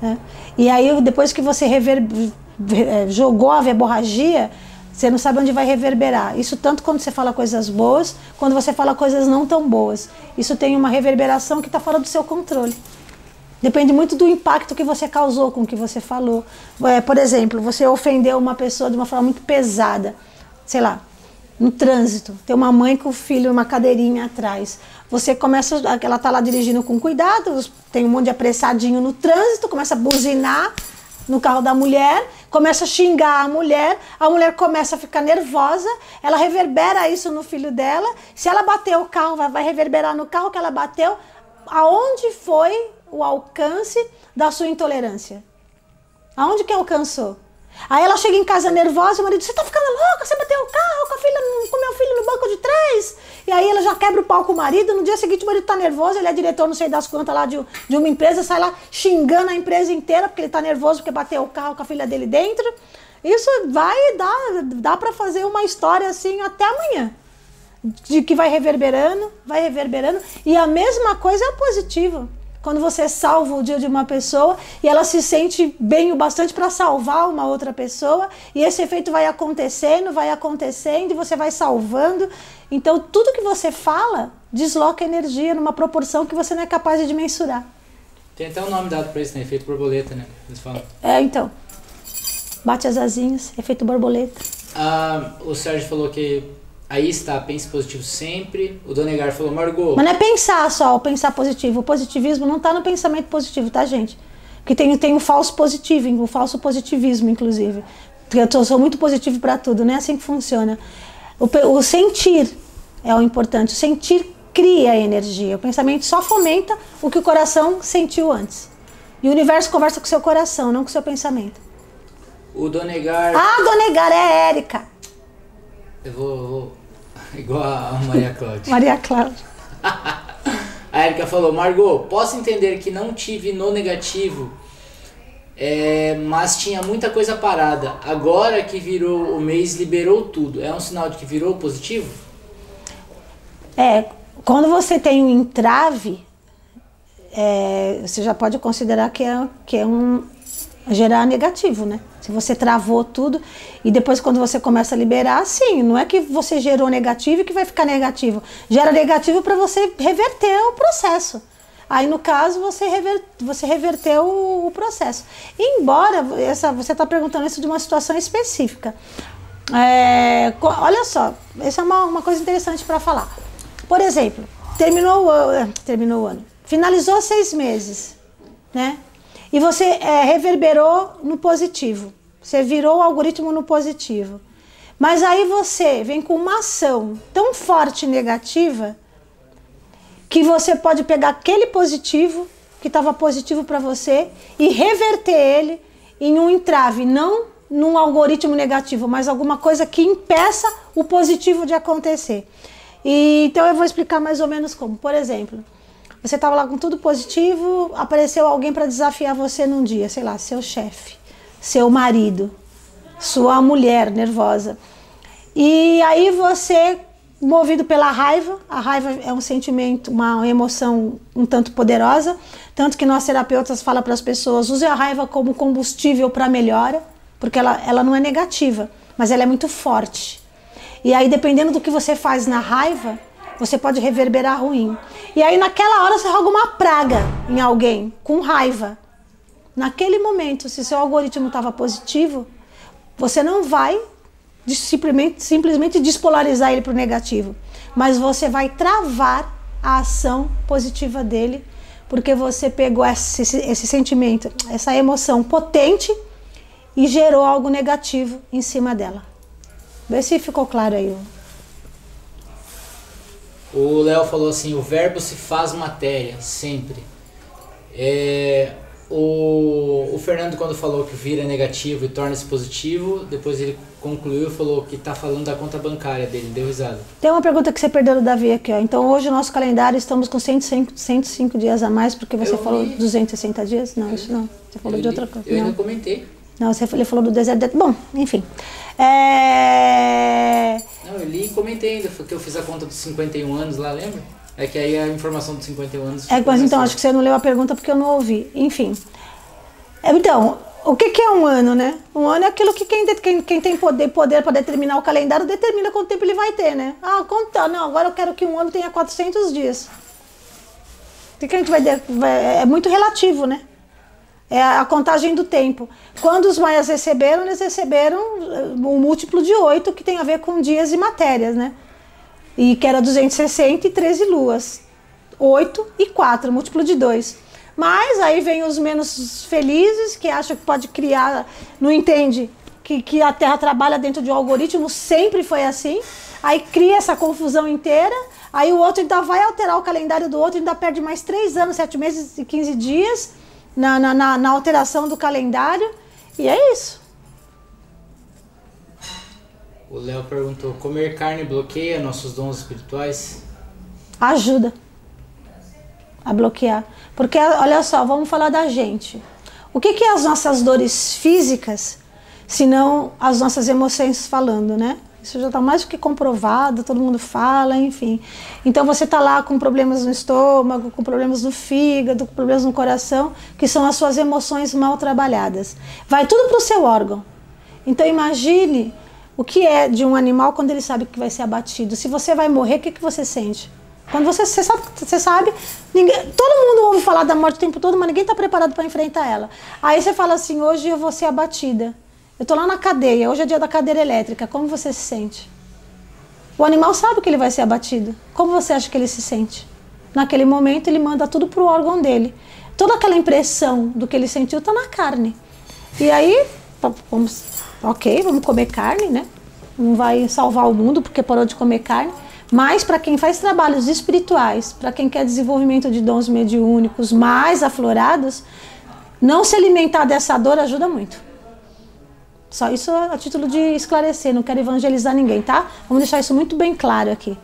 Né? E aí depois que você rever, é, jogou a verborragia, você não sabe onde vai reverberar. Isso tanto quando você fala coisas boas, quando você fala coisas não tão boas. Isso tem uma reverberação que está fora do seu controle. Depende muito do impacto que você causou com o que você falou. É, por exemplo, você ofendeu uma pessoa de uma forma muito pesada, sei lá, no trânsito. Tem uma mãe com o filho uma cadeirinha atrás. Você começa, ela está lá dirigindo com cuidado, tem um monte de apressadinho no trânsito, começa a buzinar no carro da mulher, começa a xingar a mulher, a mulher começa a ficar nervosa, ela reverbera isso no filho dela. Se ela bateu o carro, vai, vai reverberar no carro que ela bateu. Aonde foi o alcance da sua intolerância? Aonde que alcançou? Aí ela chega em casa nervosa, o marido, você tá ficando louca, você bateu o carro E aí ela já quebra o pau com o marido, no dia seguinte o marido tá nervoso, ele é diretor, não sei das quantas lá de, de uma empresa, sai lá xingando a empresa inteira, porque ele tá nervoso porque bateu o carro com a filha dele dentro. Isso vai dar, dá para fazer uma história assim até amanhã. De que vai reverberando, vai reverberando. E a mesma coisa é o positivo. Quando você salva o dia de uma pessoa e ela se sente bem o bastante para salvar uma outra pessoa, e esse efeito vai acontecendo, vai acontecendo, e você vai salvando. Então, tudo que você fala desloca energia numa proporção que você não é capaz de mensurar. Tem até um nome dado para isso, né? Efeito borboleta, né? Eles falam. É, então. Bate as asinhas, efeito borboleta. Ah, o Sérgio falou que Aí está, pense positivo sempre. O Donegar falou, Margot. Mas não é pensar só, o pensar positivo. O positivismo não está no pensamento positivo, tá, gente? Que tem, tem o falso positivo, o falso positivismo, inclusive. Eu sou muito positivo para tudo, não é assim que funciona. O, o sentir é o importante. O sentir cria energia. O pensamento só fomenta o que o coração sentiu antes. E o universo conversa com o seu coração, não com o seu pensamento. O Donegar. Ah, Donegar é a Érica. Eu vou, vou. Igual a Maria Cláudia. Maria Cláudia. a Érica falou: Margot, posso entender que não tive no negativo, é, mas tinha muita coisa parada. Agora que virou o mês, liberou tudo. É um sinal de que virou positivo? É, quando você tem um entrave, é, você já pode considerar que é, que é um gerar negativo, né? Se você travou tudo e depois quando você começa a liberar, sim, não é que você gerou negativo e que vai ficar negativo. Gera negativo para você reverter o processo. Aí no caso você, rever, você reverteu o, o processo. Embora essa, você está perguntando isso de uma situação específica. É, olha só, essa é uma, uma coisa interessante para falar. Por exemplo, terminou o terminou o ano, finalizou seis meses, né? E você é, reverberou no positivo. Você virou o algoritmo no positivo. Mas aí você vem com uma ação tão forte negativa que você pode pegar aquele positivo que estava positivo para você e reverter ele em um entrave, não num algoritmo negativo, mas alguma coisa que impeça o positivo de acontecer. E, então eu vou explicar mais ou menos como. Por exemplo, você estava lá com tudo positivo, apareceu alguém para desafiar você num dia, sei lá, seu chefe, seu marido, sua mulher nervosa. E aí você, movido pela raiva, a raiva é um sentimento, uma emoção um tanto poderosa, tanto que nós terapeutas fala para as pessoas, use a raiva como combustível para melhora, porque ela, ela não é negativa, mas ela é muito forte. E aí, dependendo do que você faz na raiva, você pode reverberar ruim. E aí, naquela hora, você roga uma praga em alguém, com raiva. Naquele momento, se seu algoritmo estava positivo, você não vai simplesmente, simplesmente despolarizar ele para o negativo, mas você vai travar a ação positiva dele, porque você pegou esse, esse sentimento, essa emoção potente e gerou algo negativo em cima dela. Vê se ficou claro aí. O Léo falou assim: o verbo se faz matéria, sempre. É, o, o Fernando, quando falou que vira negativo e torna-se positivo, depois ele concluiu e falou que está falando da conta bancária dele, deu risada. Tem uma pergunta que você perdeu do Davi aqui, ó. Então hoje o nosso calendário estamos com 105, 105 dias a mais, porque você eu falou li. 260 dias? Não, isso não. Você falou eu de outra coisa. Eu ainda comentei. Não, você, ele falou do deserto. De... Bom, enfim. É... Não, eu li e comentei ainda, que eu fiz a conta dos 51 anos lá, lembra? É que aí a informação dos 51 anos. É, mas então, acho que você não leu a pergunta porque eu não ouvi. Enfim. É, então, o que, que, é um ano, né? Um ano é aquilo que quem, quem, quem tem poder, poder para determinar o calendário determina quanto tempo ele vai ter, né? Ah, conta, não, agora eu quero que um ano tenha 400 dias. O que, que a gente vai, vai. É muito relativo, né? É a contagem do tempo. Quando os maias receberam, eles receberam um múltiplo de 8, que tem a ver com dias e matérias, né? E que era 260 e 13 luas. 8 e 4, múltiplo de 2. Mas aí vem os menos felizes, que acham que pode criar, não entende que, que a Terra trabalha dentro de um algoritmo, sempre foi assim. Aí cria essa confusão inteira. Aí o outro ainda vai alterar o calendário do outro, ainda perde mais 3 anos, 7 meses e 15 dias na, na, na, na alteração do calendário. E é isso. O Léo perguntou: comer carne bloqueia nossos dons espirituais? Ajuda a bloquear. Porque, olha só, vamos falar da gente. O que, que é as nossas dores físicas, se não as nossas emoções falando, né? Isso já está mais do que comprovado, todo mundo fala, enfim. Então você está lá com problemas no estômago, com problemas no fígado, com problemas no coração, que são as suas emoções mal trabalhadas. Vai tudo para o seu órgão. Então imagine o que é de um animal quando ele sabe que vai ser abatido. Se você vai morrer, o que, que você sente? Quando você, você sabe, você sabe ninguém, todo mundo ouve falar da morte o tempo todo, mas ninguém está preparado para enfrentar ela. Aí você fala assim: hoje eu vou ser abatida. Eu estou lá na cadeia, hoje é dia da cadeira elétrica. Como você se sente? O animal sabe que ele vai ser abatido. Como você acha que ele se sente? Naquele momento, ele manda tudo para o órgão dele. Toda aquela impressão do que ele sentiu está na carne. E aí, vamos, ok, vamos comer carne, né? Não vai salvar o mundo porque parou de comer carne. Mas para quem faz trabalhos espirituais, para quem quer desenvolvimento de dons mediúnicos mais aflorados, não se alimentar dessa dor ajuda muito. Só isso a título de esclarecer, não quero evangelizar ninguém, tá? Vamos deixar isso muito bem claro aqui.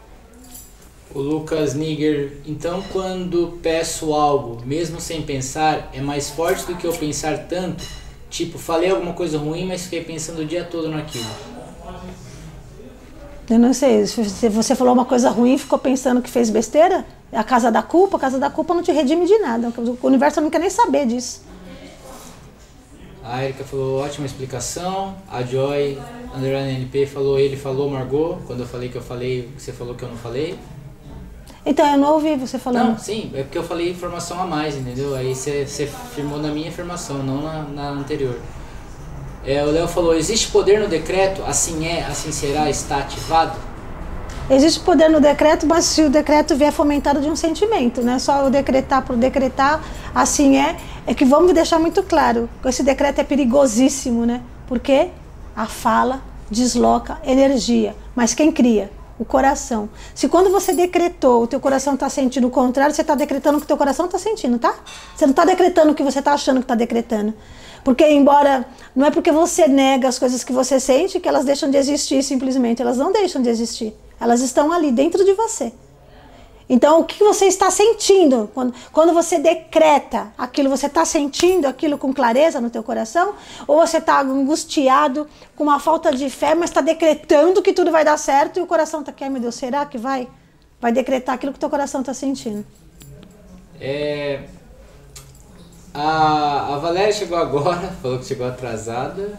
O Lucas Niger, então quando peço algo, mesmo sem pensar, é mais forte do que eu pensar tanto? Tipo, falei alguma coisa ruim, mas fiquei pensando o dia todo naquilo. Eu não sei, se você falou uma coisa ruim e ficou pensando que fez besteira, é a casa da culpa, a casa da culpa não te redime de nada. O universo não quer nem saber disso. A Erika falou ótima explicação. A Joy, underline NP, falou ele falou Margot, quando eu falei que eu falei, você falou que eu não falei. Então, eu não ouvi você falando. Não, sim, é porque eu falei informação a mais, entendeu? Aí você, firmou na minha informação, não na, na anterior. É, o Léo falou, existe poder no decreto, assim é, assim será, está ativado? Existe poder no decreto, mas se o decreto vier fomentado de um sentimento, né? Só o decretar por decretar, assim é, é que vamos deixar muito claro, esse decreto é perigosíssimo, né? Porque a fala desloca energia, mas quem cria? O coração. Se quando você decretou, o teu coração está sentindo o contrário, você está decretando o que o teu coração está sentindo, tá? Você não está decretando o que você está achando que está decretando. Porque embora não é porque você nega as coisas que você sente que elas deixam de existir simplesmente, elas não deixam de existir. Elas estão ali dentro de você. Então, o que você está sentindo? Quando, quando você decreta aquilo, você está sentindo aquilo com clareza no teu coração? Ou você está angustiado, com uma falta de fé, mas está decretando que tudo vai dar certo e o coração está aqui, meu Deus, será que vai? Vai decretar aquilo que teu coração está sentindo. É, a, a Valéria chegou agora, falou que chegou atrasada.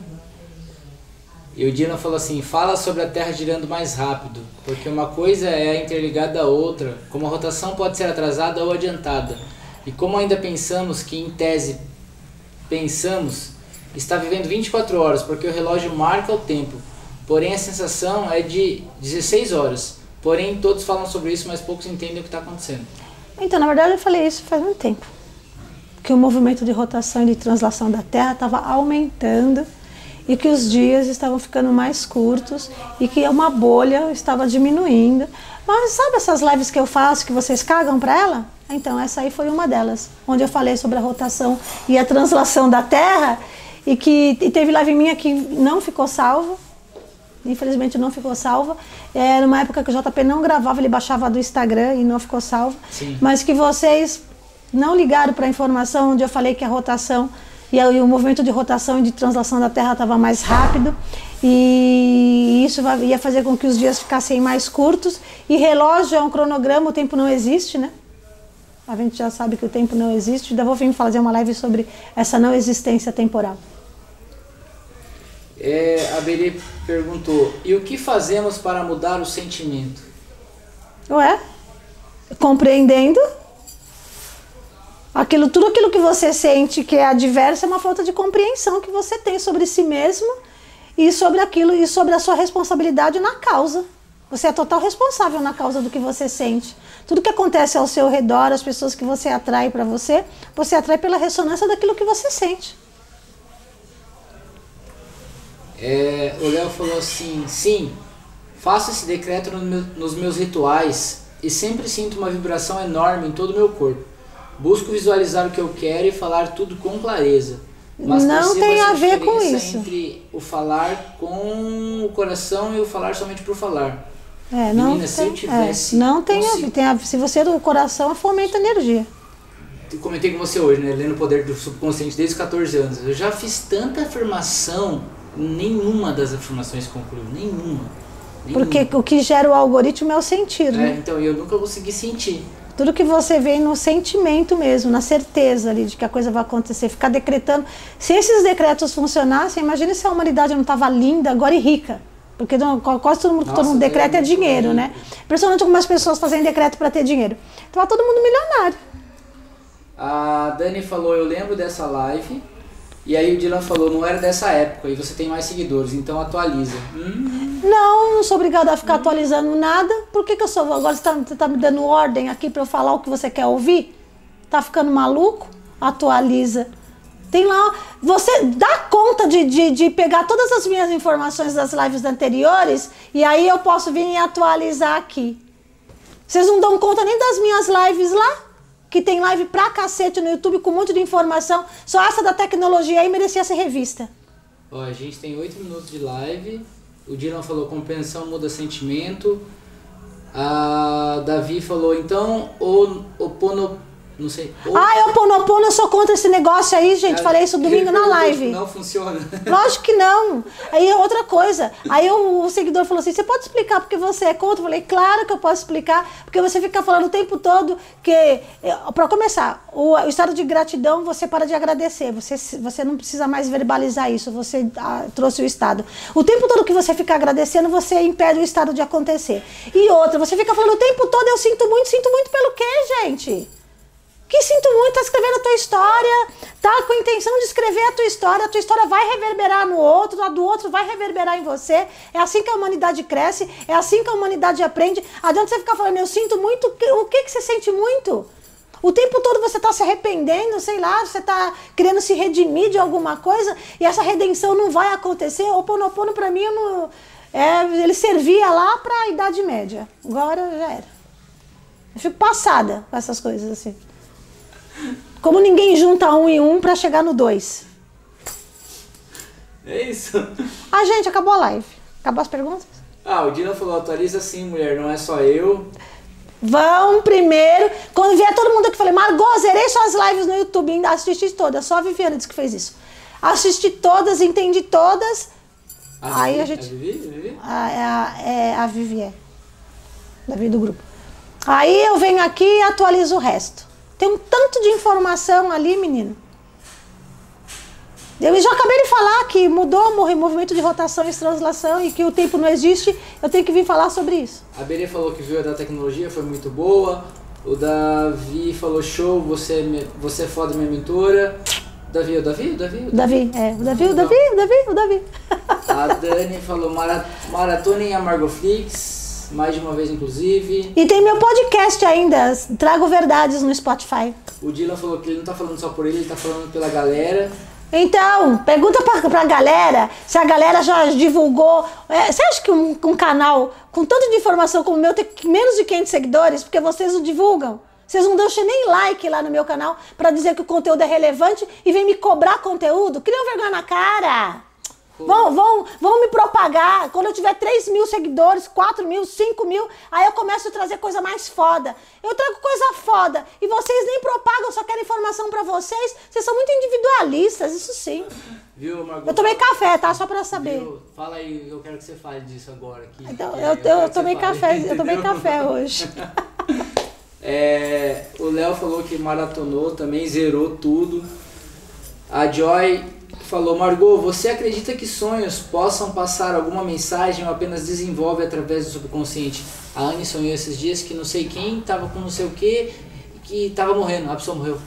E o Dino falou assim: fala sobre a Terra girando mais rápido, porque uma coisa é interligada à outra, como a rotação pode ser atrasada ou adiantada. E como ainda pensamos que, em tese, pensamos, está vivendo 24 horas, porque o relógio marca o tempo. Porém, a sensação é de 16 horas. Porém, todos falam sobre isso, mas poucos entendem o que está acontecendo. Então, na verdade, eu falei isso faz muito tempo. Que o movimento de rotação e de translação da Terra estava aumentando e que os dias estavam ficando mais curtos e que uma bolha estava diminuindo. Mas sabe essas lives que eu faço que vocês cagam para ela? Então, essa aí foi uma delas, onde eu falei sobre a rotação e a translação da Terra e que e teve live minha que não ficou salva. Infelizmente não ficou salva. Era uma época que o JP não gravava, ele baixava do Instagram e não ficou salvo. Sim. Mas que vocês não ligaram para a informação onde eu falei que a rotação e aí o movimento de rotação e de translação da Terra estava mais rápido e isso ia fazer com que os dias ficassem mais curtos. E relógio é um cronograma, o tempo não existe, né? A gente já sabe que o tempo não existe. Ainda vou vir fazer uma live sobre essa não existência temporal. É, a Beri perguntou: e o que fazemos para mudar o sentimento? Ué? Compreendendo Aquilo, tudo aquilo que você sente que é adverso é uma falta de compreensão que você tem sobre si mesmo e sobre aquilo e sobre a sua responsabilidade na causa. Você é total responsável na causa do que você sente. Tudo que acontece ao seu redor, as pessoas que você atrai para você, você atrai pela ressonância daquilo que você sente. É, o Léo falou assim: sim, faço esse decreto no meu, nos meus rituais e sempre sinto uma vibração enorme em todo o meu corpo. Busco visualizar o que eu quero e falar tudo com clareza. Mas não tem a ver com isso. entre o falar com o coração e o falar somente por falar. É, não Menina, se eu tem, tivesse é, não tem, a, tem se você é do coração fomenta energia. Eu comentei com você hoje, né? Lendo o poder do subconsciente desde os 14 anos. Eu já fiz tanta afirmação, nenhuma das afirmações concluiu. Nenhuma. nenhuma. Porque o que gera o algoritmo é o sentir, É, né? então eu nunca consegui sentir. Tudo que você vê no sentimento mesmo, na certeza ali de que a coisa vai acontecer, ficar decretando. Se esses decretos funcionassem, imagine se a humanidade não estava linda, agora e rica. Porque quase todo mundo, Nossa, todo mundo decreta é é muito dinheiro, né? Principalmente algumas pessoas fazem decreto para ter dinheiro. Então tá todo mundo milionário. A Dani falou, eu lembro dessa live. E aí o Dylan falou, não era dessa época e você tem mais seguidores, então atualiza. Hum, Não, não sou obrigada a ficar atualizando nada. Por que, que eu sou. Agora você está tá me dando ordem aqui para eu falar o que você quer ouvir? Tá ficando maluco? Atualiza. Tem lá. Você dá conta de, de, de, pegar todas as minhas informações das lives anteriores e aí eu posso vir e atualizar aqui. Vocês não dão conta nem das minhas lives lá? Que tem live pra cacete no YouTube com um monte de informação. Só essa da tecnologia aí merecia ser revista. Ó, a gente tem oito minutos de live. O Dylan falou compreensão muda sentimento. A Davi falou então o, o pono, não sei. O... Ah, eu Ponopono, eu sou contra esse negócio aí, gente. É, Falei isso domingo na live. Não funciona. Lógico que não. Aí outra coisa. Aí o, o seguidor falou assim: você pode explicar porque você é contra? Eu falei, claro que eu posso explicar, porque você fica falando o tempo todo que. Eh, Para começar, o, o, estado de gratidão você para de agradecer. Você, você não precisa mais verbalizar isso. Você ah, trouxe o estado. O tempo todo que você fica agradecendo, você impede o estado de acontecer. E outra, você fica falando o tempo todo, eu sinto muito, sinto muito pelo quê, gente? Que sinto muito, tá escrevendo a tua história, tá com a intenção de escrever a tua história, a tua história vai reverberar no outro, a do outro vai reverberar em você. É assim que a humanidade cresce, é assim que a humanidade aprende. Adianta você ficar falando, eu sinto muito, o que, que você sente muito? O tempo todo você está se arrependendo, sei lá, você está querendo se redimir de alguma coisa e essa redenção não vai acontecer. O Ponopono para mim não, é, ele servia lá para a Idade Média. Agora já era. Eu fico passada com essas coisas assim. Como ninguém junta um e um para chegar no dois. É isso. Ah, gente, acabou a live. Acabou as perguntas? Ah, o Dina falou, atualiza sim, mulher, não é só eu. Vão primeiro. Quando vier todo mundo aqui, falei, Margot, zerei suas lives no YouTube, ainda assisti todas. Só a Viviane disse que fez isso. Assisti todas, entendi todas. A aí Vivi? a gente. A Vivi? A, é, a, é a Vivi, é. Davi do grupo. Aí eu venho aqui e atualizo o resto. Tem um tanto de informação ali, menino. Eu já acabei de falar que mudou o movimento de rotação e translação e que o tempo não existe. Eu tenho que vir falar sobre isso. A Berê falou que viu a da tecnologia, foi muito boa. O Davi falou show, você, é você é foda, minha mentora. Davi, o Davi? O Davi? O Davi, é. O Davi, o Davi, o Davi, o Davi. A Dani falou maratona em Amargoflix mais de uma vez inclusive. E tem meu podcast ainda, Trago Verdades no Spotify. O Dylan falou que ele não tá falando só por ele, ele tá falando pela galera. Então, pergunta pra, pra galera se a galera já divulgou. É, você acha que um, um, canal com tanto de informação como o meu tem menos de 500 seguidores? Porque vocês não divulgam. Vocês não deixam nem like lá no meu canal para dizer que o conteúdo é relevante e vem me cobrar conteúdo? Criam vergonha na cara. Vão, vão, vão me propagar. Quando eu tiver 3 mil seguidores, 4 mil, 5 mil, aí eu começo a trazer coisa mais foda. Eu trago coisa foda. E vocês nem propagam, só querem informação para vocês. Vocês são muito individualistas, isso sim. Viu, Margot? Eu tomei café, tá? Só pra saber. Viu? Fala aí, eu quero que você fale disso agora. Aqui, então, eu, eu, eu tomei café, fale, eu tomei café hoje. é, o Léo falou que maratonou também, zerou tudo. A Joy falou, Margot, você acredita que sonhos possam passar alguma mensagem ou apenas desenvolve através do subconsciente? A Anne sonhou esses dias que não sei quem estava com não sei o que, que estava morrendo, a pessoa morreu.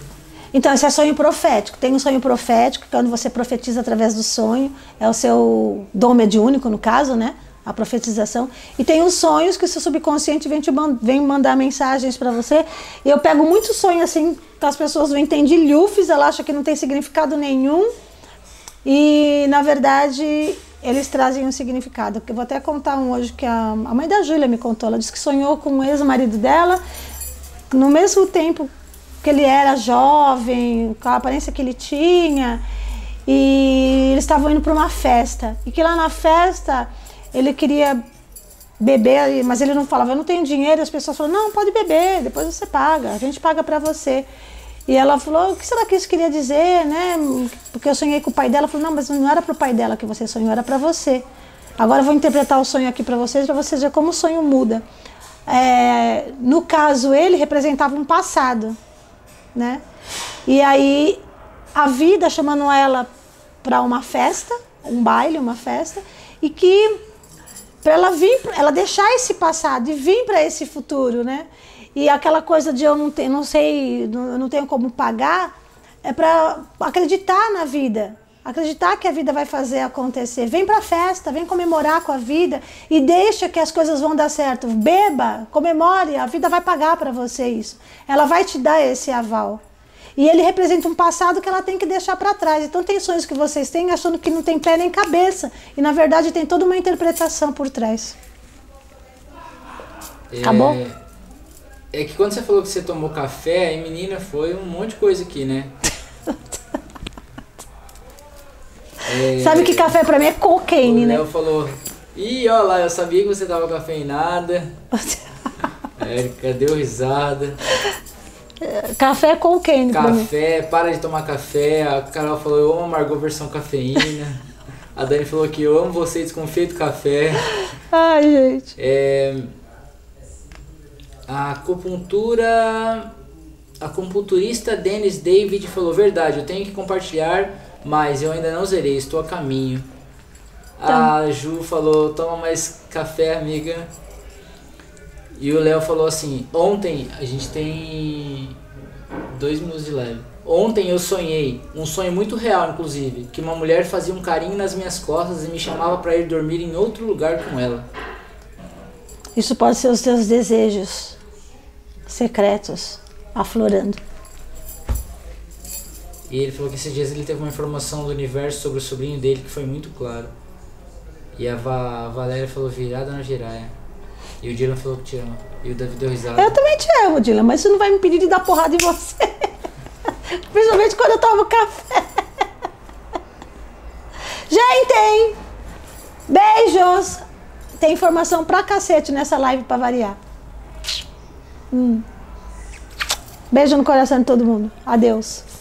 Então, esse é sonho profético. Tem um sonho profético, que quando você profetiza através do sonho, é o seu dom mediúnico, no caso, né? A profetização. E tem os sonhos que o seu subconsciente vem, te vem mandar mensagens para você. E eu pego muito sonho assim, que as pessoas não entendem lufes, ela acha que não tem significado nenhum. E, na verdade, eles trazem um significado. Eu vou até contar um hoje que a, a mãe da Júlia me contou. Ela disse que sonhou com o ex-marido dela, no mesmo tempo que ele era jovem, com a aparência que ele tinha, e eles estavam indo para uma festa. E que lá na festa ele queria beber, mas ele não falava, eu não tenho dinheiro. As pessoas falaram, não, pode beber, depois você paga, a gente paga para você. E ela falou, o que será que isso queria dizer, né? Porque eu sonhei com o pai dela. Ela falou, não, mas não era para o pai dela que você sonhou, era para você. Agora eu vou interpretar o sonho aqui para vocês, para vocês verem como o sonho muda. É, no caso, ele representava um passado, né? E aí a vida chamando ela para uma festa, um baile, uma festa, e que para ela vir, ela deixar esse passado e vir para esse futuro, né? E aquela coisa de eu não, ter, não sei, não, eu não tenho como pagar, é para acreditar na vida. Acreditar que a vida vai fazer acontecer. Vem pra festa, vem comemorar com a vida e deixa que as coisas vão dar certo. Beba, comemore, a vida vai pagar para você isso. Ela vai te dar esse aval. E ele representa um passado que ela tem que deixar para trás. Então tem sonhos que vocês têm achando que não tem pé nem cabeça. E na verdade tem toda uma interpretação por trás. Acabou? É, é que quando você falou que você tomou café, e menina, foi um monte de coisa aqui, né? É, Sabe que café pra mim é cocaine, o né? Léo falou, ih, ó lá, eu sabia que você tava cafeinada. Érica deu risada. Café é pra mim. Café, para de tomar café. A Carol falou, eu amo a Margot versão cafeína. A Dani falou que eu amo você, desconfia do café. Ai, gente. É, a acupuntura. A acupunturista Dennis David falou: Verdade, eu tenho que compartilhar, mas eu ainda não zerei, estou a caminho. A Ju falou: Toma mais café, amiga. E o Léo falou assim: Ontem a gente tem dois minutos de leve. Ontem eu sonhei, um sonho muito real, inclusive, que uma mulher fazia um carinho nas minhas costas e me chamava para ir dormir em outro lugar com ela. Isso pode ser os teus desejos secretos aflorando. E ele falou que esses dias ele teve uma informação do universo sobre o sobrinho dele que foi muito claro. E a, Va a Valéria falou virada na giraia. E o Dylan falou que te ama. E o Davi deu risada. Eu também te amo, Dylan, mas isso não vai me impedir de dar porrada em você. Principalmente quando eu tomo café. Gente, beijos. Tem informação pra cacete nessa live pra variar. Hum. Beijo no coração de todo mundo. Adeus.